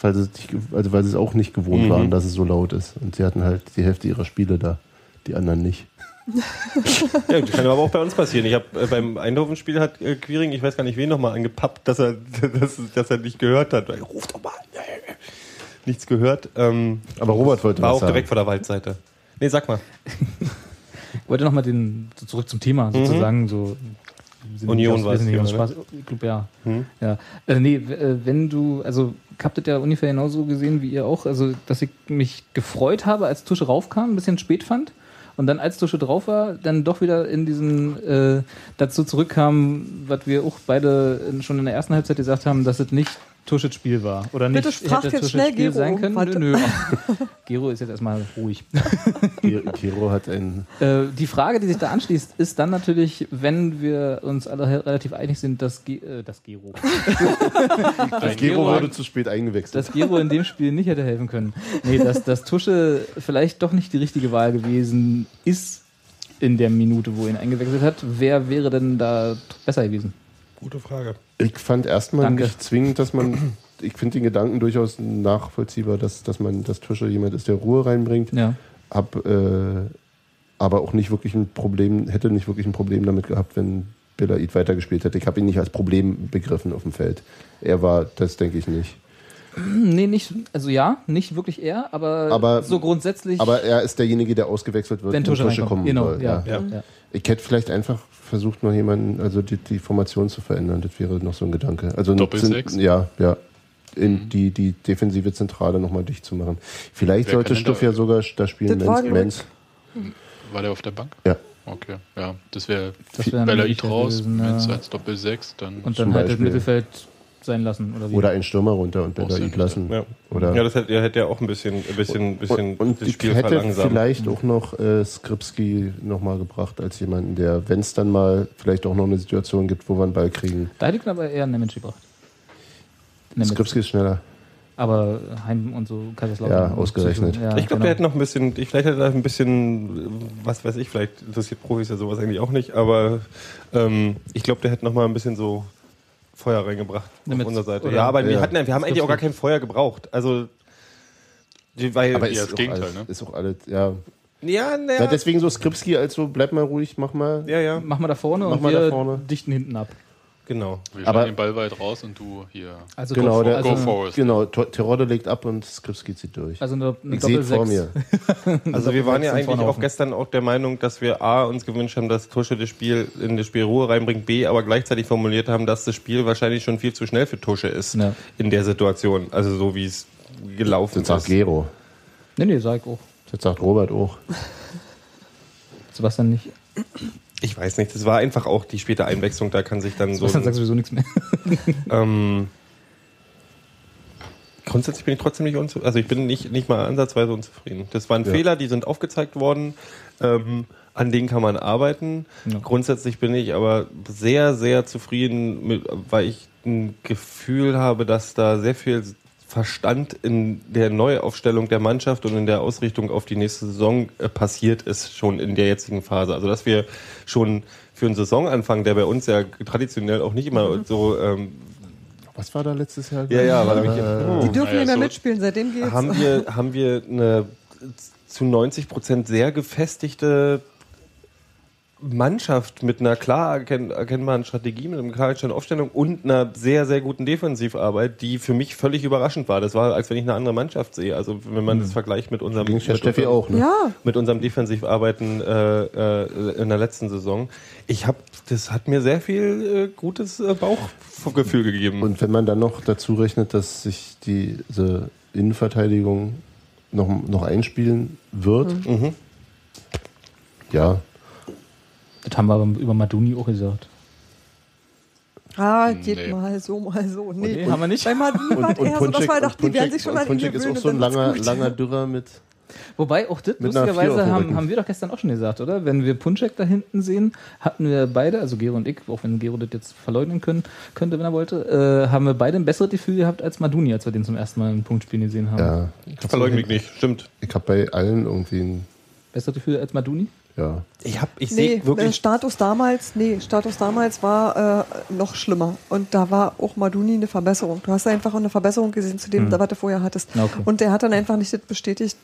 Weil sie, sich, also weil sie es auch nicht gewohnt Mhm. waren, dass es so laut ist. Und sie hatten halt die Hälfte ihrer Spiele da, die anderen nicht. Ja, das kann aber auch bei uns passieren. Ich habe äh, beim Eindhoven-Spiel hat äh, Quiring, ich weiß gar nicht wen, nochmal angepappt, dass er, <laughs> dass, dass er nicht gehört hat. Ruf doch mal. Nichts gehört. Ähm, Aber Robert wollte war was auch sagen. direkt vor der Waldseite. Nee, sag mal. Ich wollte nochmal den, so zurück zum Thema sozusagen, so. wir sind Mhm. Union nicht aus- war es Thema, Spaß. Ich glaube, ja. Hm? Ja. Äh, nee, äh, wenn du, also, ich habt das ja ungefähr genauso gesehen wie ihr auch, also, dass ich mich gefreut habe, als Tusche raufkam, ein bisschen spät fand. Und dann, als Tusche drauf war, dann doch wieder in diesen, äh, dazu zurückkam, was wir auch beide schon in der ersten Halbzeit gesagt haben, dass es nicht Tusches Spiel war. Oder nicht Bitte hätte jetzt schnell Spiel Gero sein können. Nö, nö. <laughs> Gero ist jetzt erstmal ruhig. <laughs> Ge- Gero hat ein. Äh, die Frage, die sich da anschließt, ist dann natürlich, wenn wir uns alle relativ einig sind, dass, Ge äh, dass Gero, <laughs> Das Gero wurde zu spät eingewechselt. dass Gero in dem Spiel nicht hätte helfen können. Nee, dass, dass Tusche vielleicht doch nicht die richtige Wahl gewesen ist in der Minute, wo er ihn eingewechselt hat. Wer wäre denn da besser gewesen? Gute Frage. Ich fand erstmal Danke. nicht zwingend, dass man. <clears throat> Ich finde den Gedanken durchaus nachvollziehbar, dass, dass man, dass Tusche jemand ist, der Ruhe reinbringt. Ja. Hab äh, aber auch nicht wirklich ein Problem, hätte nicht wirklich ein Problem damit gehabt, wenn Belaid weitergespielt hätte. Ich habe ihn nicht als Problem begriffen auf dem Feld. Er war, das denke ich nicht. <clears throat> Nee, nicht, also ja, nicht wirklich er, aber, Aber- so grundsätzlich, Aber er ist derjenige, der ausgewechselt wird, wenn Tusche, reinkommt. kommen Genau, soll. ja. Ja. ja. Ich hätte vielleicht einfach versucht, noch jemanden, also die, die Formation zu verändern. Das wäre noch so ein Gedanke. Also Doppelsechs? sind- Ja, ja. In die, die defensive Zentrale nochmal dicht zu machen. Vielleicht Wer sollte Stuff ja sogar da spielen, Menz. War der auf der Bank? Ja. Okay, ja. Das wäre Das wär Belaid Möglichkeit raus, gewesen, Menz als Doppel-6, dann Und Zum dann halt das Beispiel. Mittelfeld sein lassen, oder wie? Oder ein Stürmer runter und Belaid sinnvoll, lassen. Ja. Oder ja, das hätte, hätte ja auch ein bisschen, ein bisschen, bisschen und, und das ich Spiel hätte verlangsamt. vielleicht auch noch äh, Skripski nochmal gebracht als jemanden, der, wenn es dann mal vielleicht auch noch eine Situation gibt, wo wir einen Ball kriegen. Da hätte ich aber eher einen Nemitz gebracht. Nemitz. Skripski ist schneller. Aber Heim und so Kaiserslautern. Ja, und ausgerechnet. Ja, ich glaube, genau. der hätte noch ein bisschen, ich, vielleicht hätte er ein bisschen, was weiß ich, vielleicht interessiert Profis ja sowas eigentlich auch nicht, aber ähm, ich glaube, der hätte noch mal ein bisschen so Feuer reingebracht Damit- auf unserer Seite. oder- Ja, aber wir, Ja. hatten, wir haben eigentlich auch gar kein Feuer gebraucht. Also, die, weil, Aber Ja, ist, das auch Gegenteil, alles, ne? ist auch alles, ja. ja, ja. naja, Deswegen so Skripski als so, bleib mal ruhig, mach mal. ja, ja, Mach mal da vorne Mach und mal wir da vorne. dichten hinten ab. Genau. wir Aber- den Ball weit raus und du hier. Also Genau, go, der- also, Go Forest. Genau, Terodde legt ab und Skripski zieht durch. also eine, eine Doppel vor mir. <laughs> Also wir waren ja eigentlich auch gestern auch der Meinung, dass wir A, uns gewünscht haben, dass Tusche das Spiel in das Spiel Ruhe reinbringt, B, aber gleichzeitig formuliert haben, dass das Spiel wahrscheinlich schon viel zu schnell für Tusche ist Ja. in der Situation. Also so wie es gelaufen Das sagt ist. Gero. Nee, nee, sag ich auch. Das sagt Robert auch. Sebastian nicht. Ich weiß nicht, das war einfach auch die späte Einwechslung, da kann sich dann so. Sebastian sagt sowieso nichts mehr. <laughs> Ähm, grundsätzlich bin ich trotzdem nicht unzufrieden. Also ich bin nicht, nicht mal ansatzweise unzufrieden. Das waren Ja. Fehler, die sind aufgezeigt worden. Ähm, an denen kann man arbeiten. Ja. Grundsätzlich bin ich aber sehr, sehr zufrieden, mit, weil ich ein Gefühl habe, dass da sehr viel Verstand in der Neuaufstellung der Mannschaft und in der Ausrichtung auf die nächste Saison äh, passiert ist, schon in der jetzigen Phase. Also dass wir schon für einen Saisonanfang, der bei uns ja traditionell auch nicht immer so ähm, Was war da letztes Jahr? ja, ja, war Äh, nämlich, Die oh, dürfen ja, nicht mehr so- mitspielen, seitdem geht's. haben wir, haben wir eine zu 90 Prozent sehr gefestigte Mannschaft mit einer klar erkenn erkennbaren Strategie, mit einer klar erkennbaren Aufstellung und einer sehr, sehr guten Defensivarbeit, die für mich völlig überraschend war. Das war, als wenn ich eine andere Mannschaft sehe. Also wenn man das vergleicht mit unserem, mit Steffi unserem- auch, ne? ja, mit unserem Defensivarbeiten äh, äh, in der letzten Saison. Ich habe, das hat mir sehr viel äh, gutes äh, Bauchgefühl gegeben. Und wenn man dann noch dazu rechnet, dass sich diese Innenverteidigung noch, noch einspielen wird, Mhm. ja, Das haben wir aber über Maduni auch gesagt. ah, geht Nee. mal so, mal so. Nee, Nee, haben wir nicht. Bei Madini war eher so, dass wir dachten, die werden sich schon und ihn Punschek ist auch so ein und langer, langer Dürrer mit. Wobei, auch das, lustigerweise, haben, haben wir doch gestern auch schon gesagt, oder? Wenn wir Punchek da hinten sehen, hatten wir beide, also Gero und ich, auch wenn Gero das jetzt verleugnen können, könnte, wenn er wollte, äh, haben wir beide ein besseres Gefühl gehabt als Maduni, als wir den zum ersten Mal im Punktspielen gesehen haben. Ja, Verleugne mich nicht, stimmt. ich habe bei allen irgendwie ein, Besseres Gefühl als Maduni? Ja. Ich hab, ich Nee, sehe äh, wirklich Status damals, nee, Status damals war äh, noch schlimmer. Und da war auch Maduni eine Verbesserung. Du hast einfach eine Verbesserung gesehen zu dem, was du vorher hattest. Okay. Und der hat dann einfach nicht das bestätigt,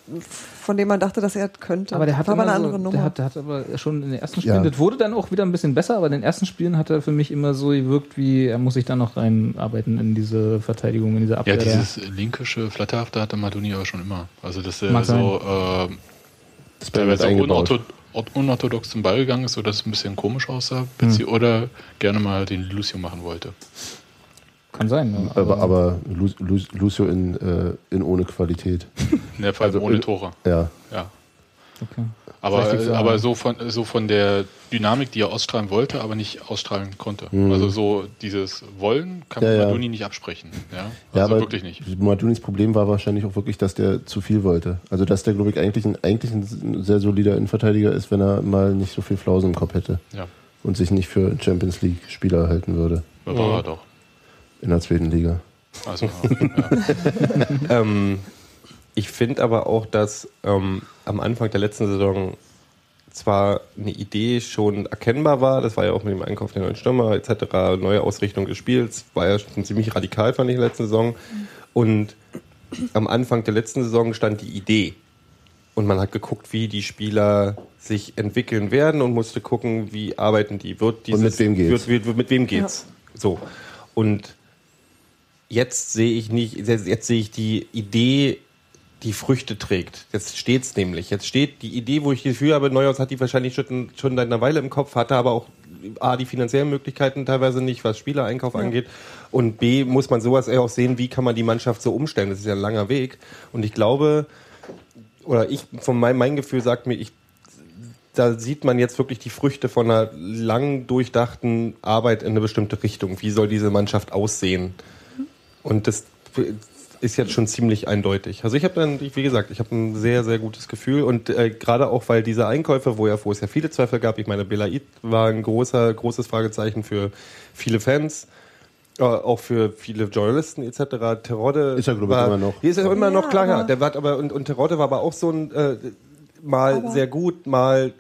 von dem man dachte, dass er könnte. Aber der hat, war aber eine so, andere der Nummer. hat, der hat aber schon in den ersten Spielen, Ja. das wurde dann auch wieder ein bisschen besser, aber in den ersten Spielen hat er für mich immer so gewirkt, wie er muss sich da noch reinarbeiten in diese Verteidigung, in diese Abwehr. Ja, dieses linkische, flatterhafte hatte Maduni aber schon immer. Also, dass er so äh, Das teilweise unortho unorthodox zum Ball gegangen ist, sodass es ein bisschen komisch aussah, bezieh- oder gerne mal den Lucio machen wollte. Kann sein. Ne? Aber, aber Lu- Lu- Lucio in, äh, in ohne Qualität. In der Fall Also, ohne Tore. Ja. Ja. Okay. Aber, aber so, von, so von der Dynamik, die er ausstrahlen wollte, aber nicht ausstrahlen konnte. Also so dieses Wollen kann Ja, man ja. Maduni nicht absprechen. Ja, also Ja, aber wirklich nicht. Madunis Problem war wahrscheinlich auch wirklich, dass der zu viel wollte. Also dass der, glaube ich, eigentlich ein, eigentlich ein sehr solider Innenverteidiger ist, wenn er mal nicht so viel Flausen im Kopf hätte Ja, und sich nicht für Champions League Spieler halten würde war er doch. in der zweiten Liga. Also, <laughs> ja. Ähm, ich finde aber auch, dass ähm, am Anfang der letzten Saison zwar eine Idee schon erkennbar war, das war ja auch mit dem Einkauf der neuen Stürmer etc., neue Ausrichtung des Spiels, war ja schon ziemlich radikal, fand ich in der letzten Saison. Und am Anfang der letzten Saison stand die Idee. Und man hat geguckt, wie die Spieler sich entwickeln werden und musste gucken, wie arbeiten die. Wird dieses, mit wem geht's? Wird, wird, mit wem geht's? So. Und jetzt sehe ich nicht, jetzt, jetzt sehe ich die Idee, die Früchte trägt. Jetzt steht's nämlich. Jetzt steht die Idee, wo ich das Gefühl habe, Neuhaus hat die wahrscheinlich schon, schon seit einer Weile im Kopf, hatte aber auch A, die finanziellen Möglichkeiten teilweise nicht, was Spielereinkauf angeht. Und B, muss man sowas eher auch sehen, wie kann man die Mannschaft so umstellen. Das ist ja ein langer Weg. Und ich glaube, oder ich, von meinem mein Gefühl sagt mir, ich, da sieht man jetzt wirklich die Früchte von einer lang durchdachten Arbeit in eine bestimmte Richtung. Wie soll diese Mannschaft aussehen? Und das ist jetzt schon ziemlich eindeutig. Also ich habe dann, wie gesagt, ich habe ein sehr, sehr gutes Gefühl und äh, gerade auch, weil diese Einkäufe, wo, ja, wo es ja viele Zweifel gab, ich meine, Belaid war ein großer, großes Fragezeichen für viele Fans, äh, auch für viele Journalisten etc. Terodde Ist glaub ich, war, immer noch. Ist er immer noch, Ja, klar, ja. aber- Der war aber, und, und Terodde war aber auch so ein, äh, mal sehr gut, mal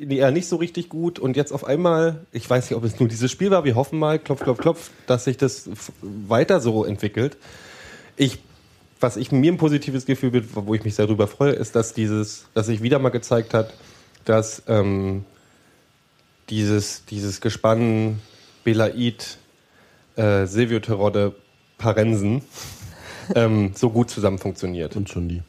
eher nicht so richtig gut und jetzt auf einmal, ich weiß nicht, ob es nur dieses Spiel war, wir hoffen mal, klopf, klopf, klopf, dass sich das weiter so entwickelt. Ich, was ich mir ein positives Gefühl bin, wo ich mich sehr darüber freue, ist, dass dieses, dass sich wieder mal gezeigt hat, dass ähm, dieses, dieses Gespann Belaid, äh, Silvio Terodde, Parensen <laughs> ähm, so gut zusammen funktioniert. Und die.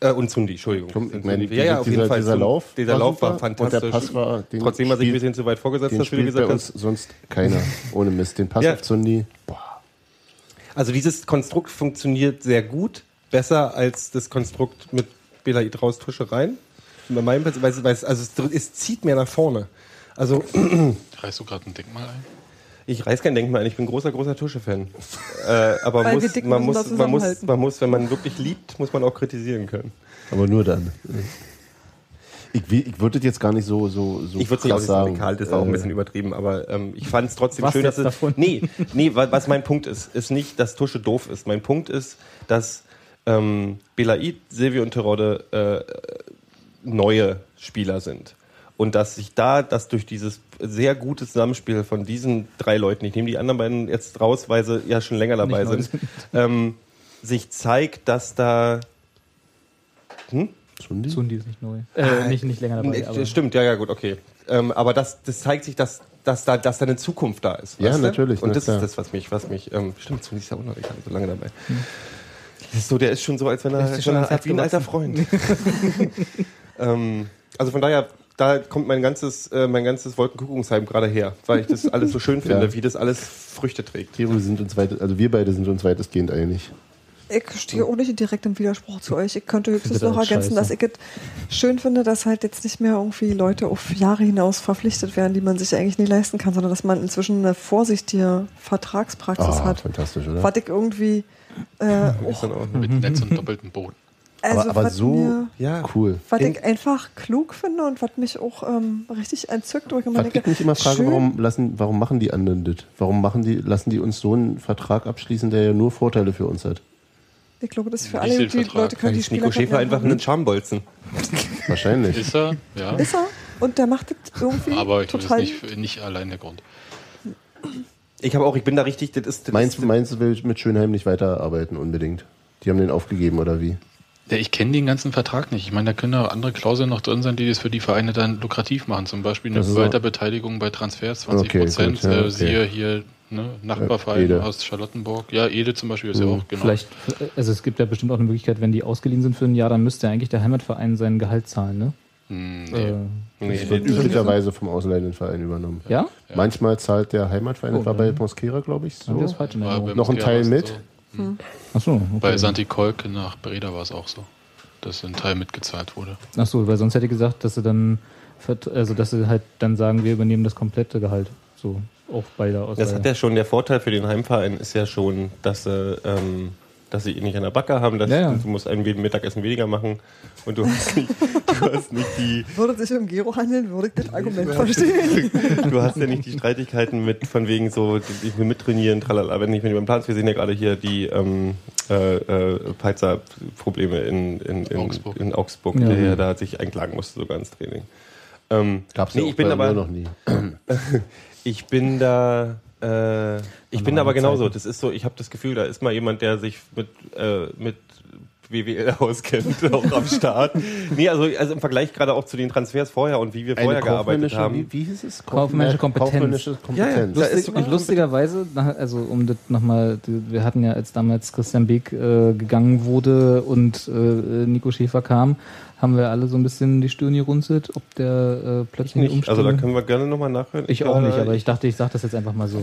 Äh, und Zundi, Entschuldigung. Komm, ich meine, ja, ja, auf dieser- jeden Fall. dieser Lauf dieser war Lauf war super und der fantastisch. Pass war- den Trotzdem er sich ein bisschen zu weit vorgesetzt Den hat, spielt bei gesagt uns hast. sonst keiner. <laughs> Ohne Mist. Den Pass Ja. auf Zundi. Also dieses Konstrukt funktioniert sehr gut. Besser als das Konstrukt mit Belaid raus, Tusche rein. Bei meinem, weil, es- weil es, also es, es zieht mehr nach vorne. Also <clears throat> Reißt du gerade ein Denkmal ein? ich reiß kein Denkmal ein, ich bin großer, großer Tusche-Fan. äh, aber <laughs> wir muss, man, muss, man, muss, man muss, wenn man wirklich liebt, muss man auch kritisieren können. Aber nur dann. Ich, ich würde das jetzt gar nicht so, so, so Ich würde es nicht sagen. radikal, das war auch ein Äh, bisschen übertrieben, aber ähm, ich fand es trotzdem Was schön, dass es, davon? Nee, nee, wa- was mein Punkt ist, ist nicht, dass Tusche doof ist. Mein Punkt ist, dass ähm, Belaid, Silvio und Terodde äh, neue Spieler sind. Und dass sich da, dass durch dieses sehr gute Zusammenspiel von diesen drei Leuten, ich nehme die anderen beiden jetzt raus, weil sie ja schon länger dabei Nicht neu sind, ähm, sich zeigt, dass da Zundi? Zundi ist nicht neu. Äh, nicht, nicht länger dabei. Nee, aber Stimmt, ja, ja, gut, okay. Ähm, aber das, das zeigt sich, dass, dass, da, dass da eine Zukunft da ist. Ja, du? natürlich, Und das klar. ist das, was mich, was mich, ähm, stimmt, Zundi ist ja auch noch nicht so lange dabei. Das ist so, der ist schon so, als wenn er, als schon er Herz wie ein alter Freund. <laughs> <laughs> ähm, also von daher, da kommt mein ganzes, äh, mein ganzes Wolkenkuckucksheim gerade her, weil ich das alles so schön <laughs> finde, Ja. wie das alles Früchte trägt. Theo, wir sind uns weit, also wir beide sind uns weitestgehend einig. Ich stehe auch nicht direkt im Widerspruch zu euch. Ich könnte höchstens noch das ergänzen, dass ich es schön finde, dass halt jetzt nicht mehr irgendwie Leute auf Jahre hinaus verpflichtet werden, die man sich eigentlich nicht leisten kann, sondern dass man inzwischen eine vorsichtige Vertragspraxis Ah, hat. fantastisch, oder? Was ich irgendwie äh, dann auch, Mit Netz und doppeltem Boden. <laughs> also aber aber was so mir, ja. cool. was In- ich einfach klug finde und was mich auch ähm, richtig entzückt, wo ich immer Was ich mich immer frage, warum, lassen, warum machen die anderen das? Warum machen die, lassen die uns so einen Vertrag abschließen, der ja nur Vorteile für uns hat? Ich glaube, das ist für alle, die Vertrag? Leute können die Spieler Nico Schäfer einfach ein Schambolzen. <laughs> Wahrscheinlich. Ist er, ja. Ist er? Und der macht das irgendwie Aber ich glaube, das total. ist nicht, nicht allein der Grund. Ich habe auch, ich bin da richtig, das ist, das Mainz, ist, Mainz will mit Schönheim nicht weiterarbeiten unbedingt. Die haben den aufgegeben, oder wie? Ja, ich kenne den ganzen Vertrag nicht. Ich meine, da können auch andere Klauseln noch drin sein, die das für die Vereine dann lukrativ machen. Zum Beispiel eine Das. Weiterbeteiligung bei Transfers, 20 Okay, Prozent. gut, ja, äh, okay. Siehe hier ne, Nachbarverein Ede. aus Charlottenburg. Ja, Ede zum Beispiel ist ja Mhm. auch genau. Vielleicht, also es gibt ja bestimmt auch eine Möglichkeit, wenn die ausgeliehen sind für ein Jahr, dann müsste eigentlich der Heimatverein sein Gehalt zahlen, ne? Hm, nee. Äh, nee, Das wird üblicherweise vom ausleihenden Verein übernommen. ja? Manchmal zahlt der Heimatverein, das Oh, war bei Mosquera, glaube ich, wir das so. falsch Noch ein Teil mit? So. Achso, okay. Bei Santi Kolke nach Breda war es auch so. dass ein Teil mitgezahlt wurde. Ach so, weil sonst hätte ich gesagt, dass sie dann, also dass sie halt dann sagen, wir übernehmen das komplette Gehalt. So, auch bei der Das Ausleihe. hat ja schon, der Vorteil für den Heimverein ist ja schon, dass sie, ähm, dass sie ihn nicht an der Backe haben, dass Ja, ja. du musst ein Mittagessen weniger machen und du hast nicht, du hast nicht die, Würde es sich um Gero handeln, würde ich das Argument verstehen. du hast ja nicht die Streitigkeiten mit von wegen so, ich will mittrainieren, tralala, wenn ich wenn ich beim Plan, wir sehen ja gerade hier die ähm, äh, äh, Peizer-Probleme in, in, in Augsburg. in Augsburg Ja. der ja da sich einklagen musste sogar ins Training. Ähm, Gab's nee, ja auch ich bin bei aber mir noch nie. <clears throat> <clears throat> Ich bin da. Äh, ich bin aber genauso. Zeiten. Das ist so, ich habe das Gefühl, da ist mal jemand, der sich mit, äh, mit WWL <laughs> auskennt, auch am Start. Nee, also, also im Vergleich gerade auch zu den Transfers vorher und wie wir vorher gearbeitet haben. Wie, wie hieß es? Kaufmännische Kompetenz. Kaufmännische Kompetenz. Ja, ja. Lustig, ist- lustigerweise, also um das nochmal, wir hatten ja, als damals Christian Beek äh, gegangen wurde und äh, Nico Schäfer kam, haben wir alle so ein bisschen die Stirn gerunzelt, ob der äh, plötzlich Nicht. Also da können wir gerne nochmal nachhören. Ich auch nicht, aber ich dachte, ich sage das jetzt einfach mal so.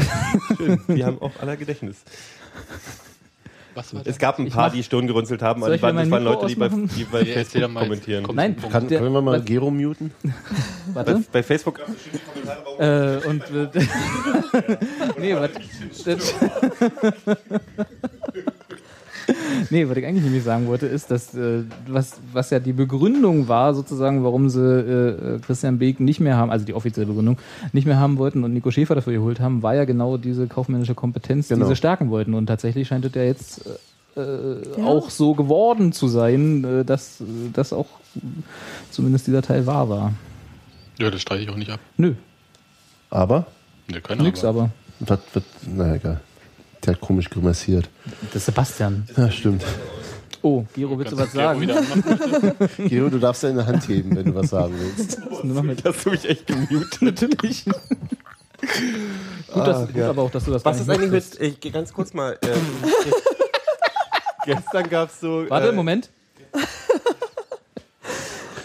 <laughs> schön. Die haben auch aller Gedächtnis. Was war Es gab ein Ich paar, mach- die Stirn gerunzelt haben, aber ich die waren, mir das waren Mikro Leute, die bei, die bei Ja, Facebook kommentieren. Komm. Nein. Kann, der- können wir mal was- Gero muten? Bei, <laughs> Warte. bei Facebook Äh, und <laughs> nee, was das- <laughs> Nee, was ich eigentlich nämlich sagen wollte, ist, dass äh, was, was ja die Begründung war, sozusagen, warum sie äh, äh, Christian Beek nicht mehr haben, also die offizielle Begründung, nicht mehr haben wollten und Nico Schäfer dafür geholt haben, war ja genau diese kaufmännische Kompetenz, Genau. die sie stärken wollten. Und tatsächlich scheint es ja jetzt äh, äh, Ja. auch so geworden zu sein, äh, dass das auch äh, zumindest dieser Teil wahr war. Ja, das streite ich auch nicht ab. Nö, Aber? Ne, keine nix aber. Was, was, na egal. Der hat komisch grimassiert. Das ist Sebastian. Ja, stimmt. Oh, Gero, willst du was sagen? <laughs> Gero, du darfst deine Hand heben, wenn du was sagen willst. Nur noch mit hast du mich echt gemutet. <laughs> Natürlich. gut, dass, gut aber auch, dass du das Was ist eigentlich mit, ich gehe ganz kurz mal, ähm, <laughs> gestern gab es so, Warte, äh, Moment.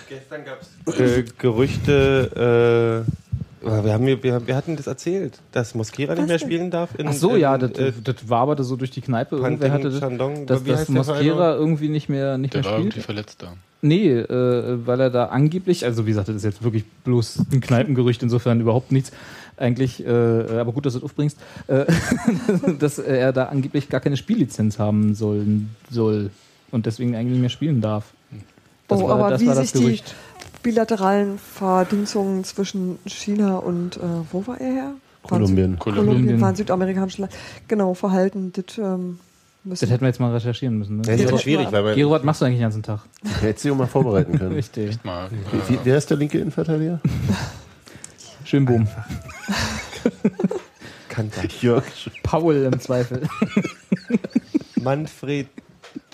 gestern gab es äh, Gerüchte, äh, wir, haben, wir, wir, hatten das erzählt, dass Mosquera nicht mehr spielen darf. In, Ach so, in, ja, das, äh, das waberte so durch die Kneipe. Irgendwer hatte das, Chandong, dass, dass Mosquera irgendwie nicht mehr, nicht Der mehr war irgendwie verletzt da. Nee, äh, weil er da angeblich, also wie gesagt, das ist jetzt wirklich bloß ein Kneipengerücht, insofern überhaupt nichts. Eigentlich, äh, aber gut, dass du das aufbringst, äh, <laughs> dass er da angeblich gar keine Spiellizenz haben sollen, soll und deswegen eigentlich nicht mehr spielen darf. Das oh, war, aber das wie war das sich Gerücht. die bilateralen Verdingungen zwischen China und, äh, wo war er her? Kolumbien. Kolumbien, Kolumbien. waren südamerikanische Land. Genau, verhalten. Das, ähm, müssen Das hätten wir jetzt mal recherchieren müssen. Ja, ist Ne? auch schwierig, weil man, Gero, was machst du eigentlich den ganzen Tag? Hättest du mal vorbereiten können. <laughs> Richtig. Mal, Wie, äh, wer ist der linke Innenverteidiger? <laughs> Schönbohm. <laughs> Kanter. Jörg. Paul im Zweifel. Manfred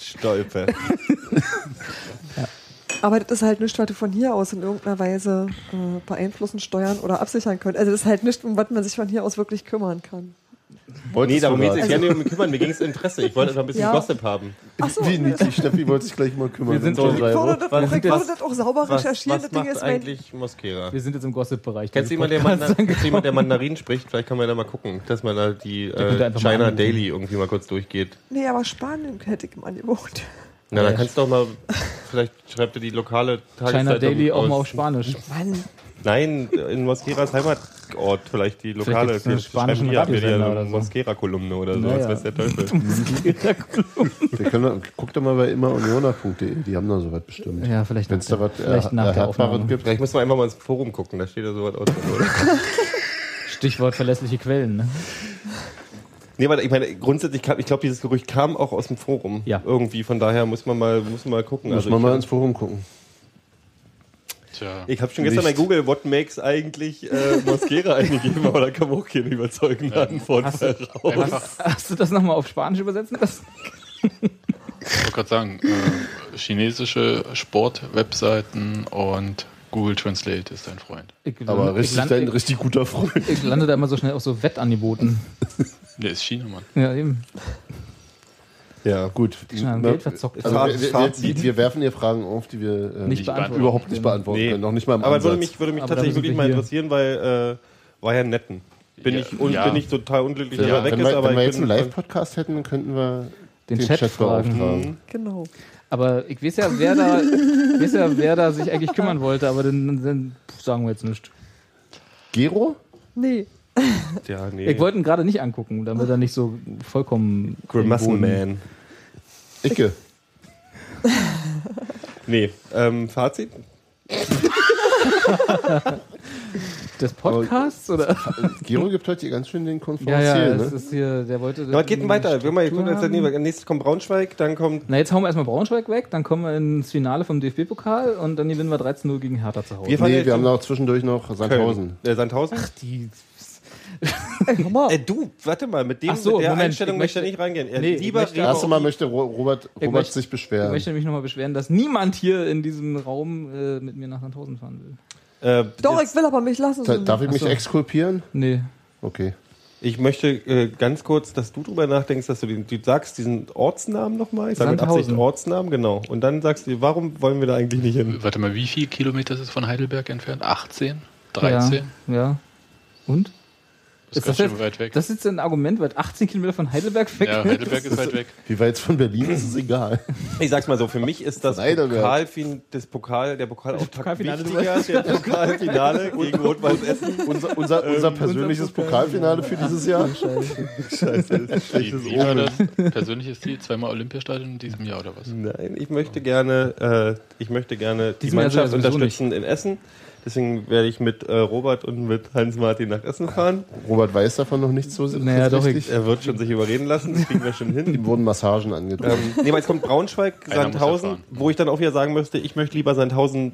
Stolpe. Aber das ist halt nichts, was du von hier aus in irgendeiner Weise äh, beeinflussen, steuern oder absichern könnt. Also das ist halt nichts, um was man sich von hier aus wirklich kümmern kann. Nee, Wolltest darum du geht es gar nicht um mich kümmern, mir ging es Interesse. Ich wollte einfach ein bisschen Ja. Gossip haben. Achso, Wie niedlich, Steffi wollte sich gleich mal kümmern. Wir sind so- ich Euro. das, ich was- das auch sauber Was, recherchieren. was das Ding macht ist, mein, eigentlich Mosquera? Wir sind jetzt im Gossip-Bereich. Kennst du jemanden, der, der Mandarin spricht? Vielleicht kann man da mal gucken, dass man da die äh, mal China. Daily irgendwie mal kurz durchgeht. nee, aber Spanien hätte ich im Angebot. Na, dann kannst du doch mal, vielleicht schreibt ihr die lokale Tageszeitung China Daily auch mal auf Spanisch. Mann, Nein, in Mosqueras Heimatort vielleicht die lokale. gibt's Vielleicht spanischen ab, wir Radiosender die oder eine so. Mosquera-Kolumne oder so, Naja. was weiß der Teufel. <laughs> Wir können, guck doch mal bei immerunioner.de, die haben da sowas bestimmt. Ja, vielleicht Wenn nach es da der, was vielleicht äh, nach der Aufnahme. gibt. Vielleicht muss man einfach mal ins Forum gucken, da steht ja sowas aus. Oder? <laughs> Stichwort verlässliche Quellen. Ne? Nee, aber ich meine, grundsätzlich, kam, ich glaube, dieses Gerücht kam auch aus dem Forum. Ja. Irgendwie, von daher muss man mal, muss man mal gucken. Muss Also man ich, mal ins Forum gucken. Tja, ich habe schon gestern bei. Google, what makes eigentlich äh, Mosquera <laughs> eingegeben, aber da kam auch keine überzeugende Antwort Hast du- raus. Hast du das nochmal auf Spanisch übersetzen lassen? ich wollte gerade sagen, äh, chinesische Sport-Webseiten und Google Translate ist dein Freund. Ich, Aber ich, richtig, lande, dein richtig guter Freund. ich, ich lande da immer so schnell auf so Wettangeboten. <laughs> Der ist China, Mann. Ja, eben. Ja. Gut. Na, verzockt. Also wir, werfen hier Fragen auf, die wir äh, Nicht beantworten. überhaupt nicht beantworten Nee. können. Noch nicht mal im Aber Ansatz. würde mich, würde mich Aber tatsächlich wirklich mal interessieren, weil äh, war ja netten. Bin, Ja, ich, un, ja. bin ich total unglücklich, dass Ja, er weg wenn ist, wir, aber wenn wir jetzt einen Live-Podcast hätten, könnten wir Den Chat fragen. beauftragen. genau. Aber ich weiß ja, wer da, ich weiß ja, wer da sich eigentlich kümmern wollte, aber dann, dann sagen wir jetzt nicht. Gero? Nee. <laughs> Ja, nee. Ich wollte ihn gerade nicht angucken, damit er nicht so vollkommen. Grimassenman. Icke. <laughs> Nee, ähm, Fazit? <laughs> Des Podcasts oder? Gero gibt heute hier ganz schön den Ja, Konferenzier, ja, das ne? ist hier, der wollte. Ja, was geht denn weiter? Wir mal, jetzt, nächstes kommt Braunschweig, dann kommt. Na, jetzt hauen wir erstmal Braunschweig weg, dann kommen wir ins Finale vom DFB-Pokal und dann gewinnen wir 13-0 gegen Hertha zu Hause. Wir Nee, wir haben noch zwischendurch noch Sandhausen. Köln. Äh, Sandhausen? die, Ey, hör mal. Äh, du, warte mal, mit dem Ach so, mit der Moment, Einstellung ich möchte ich möchte- nicht reingehen. Äh, Nee, ich lieber möchte- erste Mal möchte Ro- Robert, Ich Robert möchte- sich ich beschweren. möchte mich nochmal beschweren, dass niemand hier in diesem Raum äh, mit mir nach Sandhausen fahren will. äh, Doch, jetzt- ich will aber mich lassen. Da, darf ich mich so. exkulpieren? Nee. Okay. Ich möchte äh, ganz kurz, dass du drüber nachdenkst, dass du, den, du sagst diesen Ortsnamen nochmal. Ich sage mit Absicht Sandhausen. Ortsnamen, genau. Und dann sagst du, warum wollen wir da eigentlich nicht hin? Warte mal, wie viel Kilometer ist es von Heidelberg entfernt? 18? 13? Ja. ja. Und? Das ist das ganz schön jetzt- weit weg. Das ist jetzt ein Argument, weil 18 Kilometer von Heidelberg weg ja. Heidelberg ist weit weg. Wie weit es von Berlin ist, ist egal. <laughs> Ich sag's mal so, für mich ist das Heidelberg. Pokalfin, das Pokal, der Pokalauftakt Pokalfinale, wichtiger, der <laughs> Pokalfinale gegen Rot-Weiß Essen. Unser, unser, unser persönliches Pokalfinale für dieses Jahr. <laughs> Wie, wie war das persönliches Ziel? Zweimal Olympiastadion in diesem Jahr oder was? Nein, ich möchte gerne, äh, ich möchte gerne die Mannschaft unterstützen in Essen. Deswegen werde ich mit äh, Robert und mit Hans-Martin nach Essen fahren. Robert weiß davon noch nicht so Naja, doch, richtig. Er wird schon sich überreden lassen, das kriegen wir schon hin. <laughs> Ihm wurden Massagen angedrückt. Ähm, nee, weil es kommt Braunschweig, Sandhausen, wo ich dann auch wieder sagen müsste, ich möchte lieber Sandhausen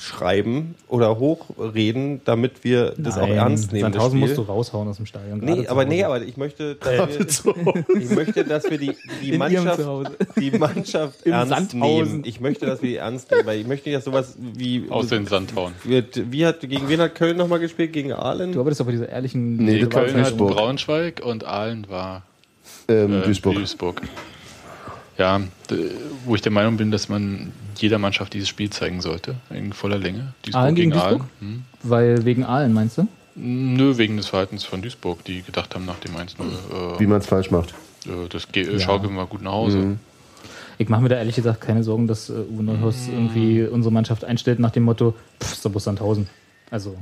hochschreiben oder hochreden, damit wir das auch Nein, ernst nehmen. das Sandhausen Spiel. musst du raushauen aus dem Stadion. Nee, aber nee, aber ich möchte, dass wir, ich möchte, dass wir die, die In Mannschaft, die Mannschaft <laughs> Im ernst Sandhausen. nehmen. Ich möchte, dass wir die ernst nehmen, weil ich möchte nicht, dass sowas wie Aus den Sandhauen. wird, wie hat gegen wen hat Köln nochmal gespielt? Gegen Aalen? Du arbeitest doch bei dieser ehrlichen. Nee, Köln hat. Braunschweig und Aalen war Ähm, äh, Duisburg. Duisburg. Ja, wo ich der Meinung bin, dass man jeder Mannschaft dieses Spiel zeigen sollte, in voller Länge. Duisburg Aalen gegen Aalen. Duisburg? Hm. Weil wegen Aalen, meinst du? Nö, wegen des Verhaltens von Duisburg, die gedacht haben nach dem 1-0, Wie äh, man es falsch macht. äh, das äh, schaukeln wir gut nach Hause. Mhm. Ich mache mir da ehrlich gesagt keine Sorgen, dass äh, Uwe Neuhaus irgendwie unsere Mannschaft einstellt nach dem Motto, pff, ist doch bloß Sandhausen. Also,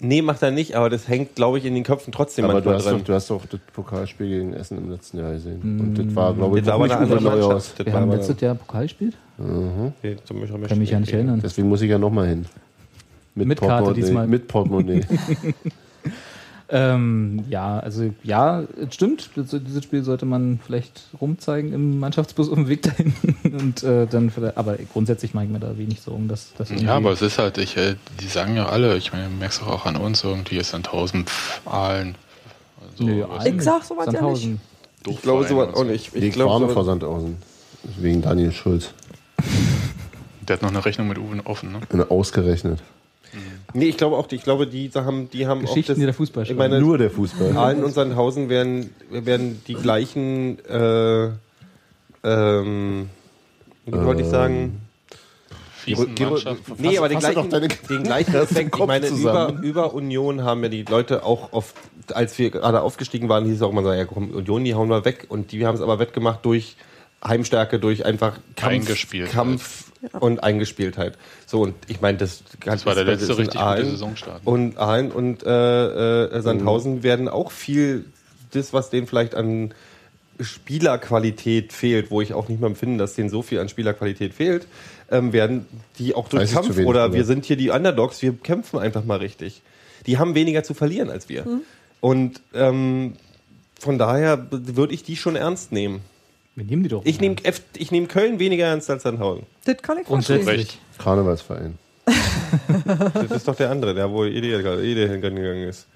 Nee, macht er nicht, aber das hängt, glaube ich, in den Köpfen trotzdem Aber du manchmal hast, drin. doch, du hast doch das Pokalspiel gegen Essen im letzten Jahr gesehen. Und das war, glaube ich, Das war eine andere. Mannschaft. Das wir war haben letztes Jahr Pokal gespielt? Zum Beispiel Kann mich ja nicht erinnern. Deswegen muss ich ja nochmal hin. Mit Karte Portemonnaie. diesmal. Mit Portemonnaie. <laughs> Ähm, ja, also ja, es stimmt. Das, dieses Spiel sollte man vielleicht rumzeigen im Mannschaftsbus auf dem Weg dahin. <laughs> Und äh, dann vielleicht, aber grundsätzlich mache ich mir da wenig Sorgen, dass das Ja, aber es ist halt, ich, äh, die sagen ja alle, ich meine, du merkst doch auch an uns irgendwie, ist Sandhausen, pf, Aalen. Also, Nö, Ich sag sowas ja Sandhausen. Ich glaube sowas und auch nicht. Ich, Ich glaube vor Sandhausen. Wegen Daniel Schulz. Der hat noch eine Rechnung mit Uwe offen, ne? Und Ausgerechnet. Nee, ich glaube auch, die- ich glaube, die haben, die haben Geschichten, auch die der das, Fußball ich schreibt. meine, Nur der Fußball. Aalen und Sandhausen werden, werden die gleichen, äh, ähm, wie wollte ich sagen? Fiesen Gero- Mannschaft. Nee, aber den gleichen, deine- den gleichen <laughs> Effekt. Ich meine, über, über Union haben ja die Leute auch oft, als wir gerade aufgestiegen waren, hieß es auch immer so, ja komm, Union, die hauen wir weg. Und die haben es aber wettgemacht durch Heimstärke, durch einfach Kampf, Eingespieltheit. Kampf und Eingespieltheit. So, und ich meine, das, Das war der letzte richtig gute Aalen. Saisonstart. Und Aalen und äh, äh, Sandhausen werden auch viel, das, was denen vielleicht an Spielerqualität fehlt, wo ich auch nicht mehr empfinde, dass denen so viel an Spielerqualität fehlt, ähm, werden die auch durch Kampf wenig oder drüber. wir sind hier die Underdogs, wir kämpfen einfach mal richtig. Die haben weniger zu verlieren als wir. Mhm. Und ähm, von daher würde ich die schon ernst nehmen. Wir nehmen die doch. Ich nehme nehm Köln weniger ernst als Sandhausen. Das kann ich verstehen. Karnevalsverein. Das ist doch der andere, der wo Ede hingegangen ist.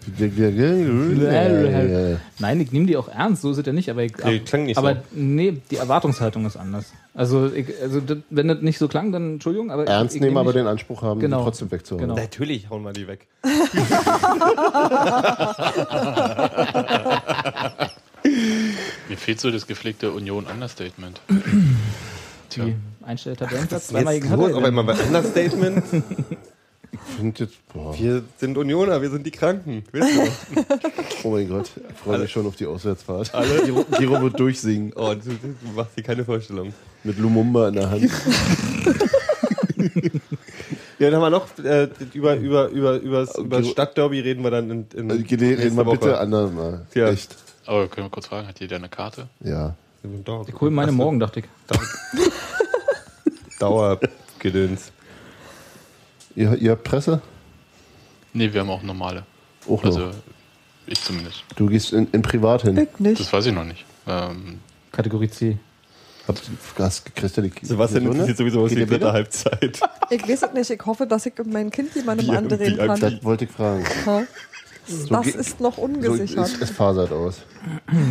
Nein, ich nehme die auch ernst, so ist es ja nicht, aber ich, Nee, klang nicht aber so. nee, die Erwartungshaltung ist anders. Also, ich, also das, wenn das nicht so klang, dann Entschuldigung, aber Ernst ich, ich nehmen, nehm aber den Anspruch haben, Genau. die trotzdem wegzuhauen. Genau. Natürlich hauen wir die weg. <laughs> <laughs> <laughs> Mir fehlt so das gepflegte Union-Understatement. <clears throat> die Einstelltabellenplatz Jetzt zweimal gegen los, aber Hertha. immer bei Understatement. <laughs> Ich finde jetzt, boah, Wir sind Unioner, wir sind die Kranken. Wisst ihr? <laughs> oh mein Gott, ich freue mich schon auf die Auswärtsfahrt. Alle? Giro, wird durchsingen. Oh, du, du machst dir keine Vorstellung. Mit Lumumba in der Hand. Ja, dann haben wir noch äh, über, über, über, übers, über das Stadtderby reden wir dann in, in Also, Reden wir bitte andermal. Ja. Echt. Aber können wir kurz fragen, hat jeder eine Karte? Ja. Ich hole meine morgen, dachte ich. <laughs> Dauergedöns. Ihr, ihr habt Presse? Nee, wir haben auch normale. Auch noch. Also ich zumindest. Du gehst in, in Privat hin. Ich nicht. Das weiß ich noch nicht. Ähm, Kategorie C. Habt hast gekriegt die Sebastian die interessiert sowieso was die der dritte? Halbzeit. Ich weiß es nicht. Ich hoffe, dass ich mein Kind jemandem Wie- andrehen wie- kann. Das wollte ich fragen. Ha? Das ge- ist noch So, ungesichert. es, es fasert aus.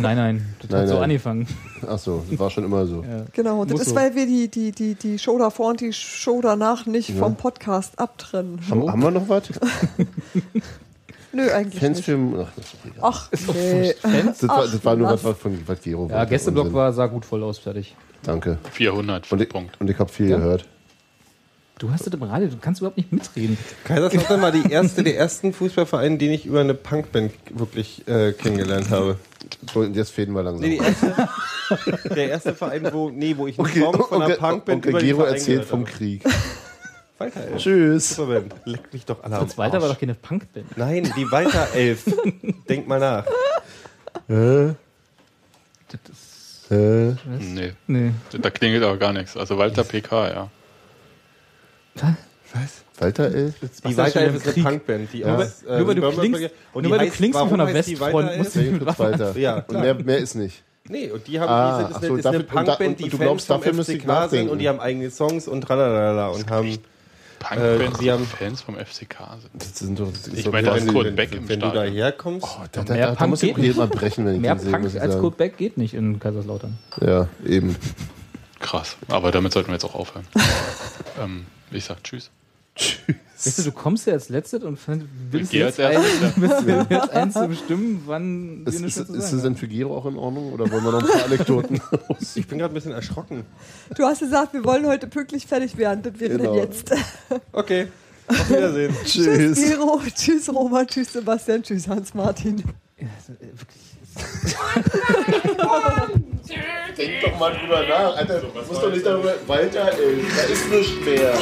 Nein, nein, das Nein, hat so nein. angefangen. Ach so, das war schon immer so. Genau, das Muss ist, so. weil wir die, die, die, die Show davor und die Show danach nicht vom Podcast abtrennen. Haben, haben wir noch was? <laughs> Nö, eigentlich Fans nicht. Ach, das ist. Ach, nee. Das war, das war nur was, was von was Gero Ja. Gästeblock war, sah gut voll aus, fertig. Danke. 400 Und ich, Punkt. und ich habe viel gehört. Du hast das im Radio, du kannst überhaupt nicht mitreden. Kaiserslautern war die erste der ersten Fußballvereine, den ich über eine Punkband wirklich äh, kennengelernt habe. So, jetzt fäden wir langsam. Nee, die erste, der erste Verein, wo, nee, wo ich einen Song von einer Punkband Onkel über Gero erzählt vom habe. Krieg. Walter Elf. Tschüss. Superband. Leck mich doch alle Fritz Walter war doch keine Punkband. Nein, die Walter Elf. Denk mal nach. Hä? Das ist, Hä? Nee, nee. da klingelt aber gar nichts. Also Walter PK, ja. Walter Elf? Die Walter Elf ist eine? Punkband. Die Ja. aus, äh, Nur weil du klingst- und nur die weil du heißt- klingst wie von der Westfront, musst du- Walter. Ja, und mehr, mehr ist nicht. Nee, und die haben Ah, die sind, ist, so, eine, ist dafür- eine und Punkband, und die du Fans glaubst, vom dafür müsste ich FCK sind und die haben eigene Songs und tralalala und haben Punkbands, Äh, die haben- Fans vom FCK sind. Das sind doch, das Ich meine, da wenn ist du- Kurt wenn, Beck im wenn du da Stadion. herkommst. Oh, da, da, Mehr da, da Punk muss ich jedes Mal brechen, wenn ich Mehr den sehe, Punk als sagen. Kurt Beck geht nicht in Kaiserslautern. Ja, eben. Krass. Aber damit sollten wir jetzt auch aufhören. ähm, ich sag Tschüss. Weißt du, du kommst ja als Letztes und willst jetzt, ein, <laughs> willst jetzt eins zu bestimmen, wann wir Ist, eine ist, ist das denn für Gero auch in Ordnung oder wollen wir noch ein paar Anekdoten? <laughs> Ich bin gerade ein bisschen erschrocken. Du hast gesagt, wir wollen heute pünktlich fertig werden. Das wäre Genau. denn jetzt. <laughs> Okay, auf Wiedersehen. Tschüss, Gero. Tschüss, Roman. Tschüss, Sebastian. Tschüss, Hans-Martin. Denk doch mal drüber nach. Alter, du musst doch nicht darüber. Walter, ey, da ist nichts mehr.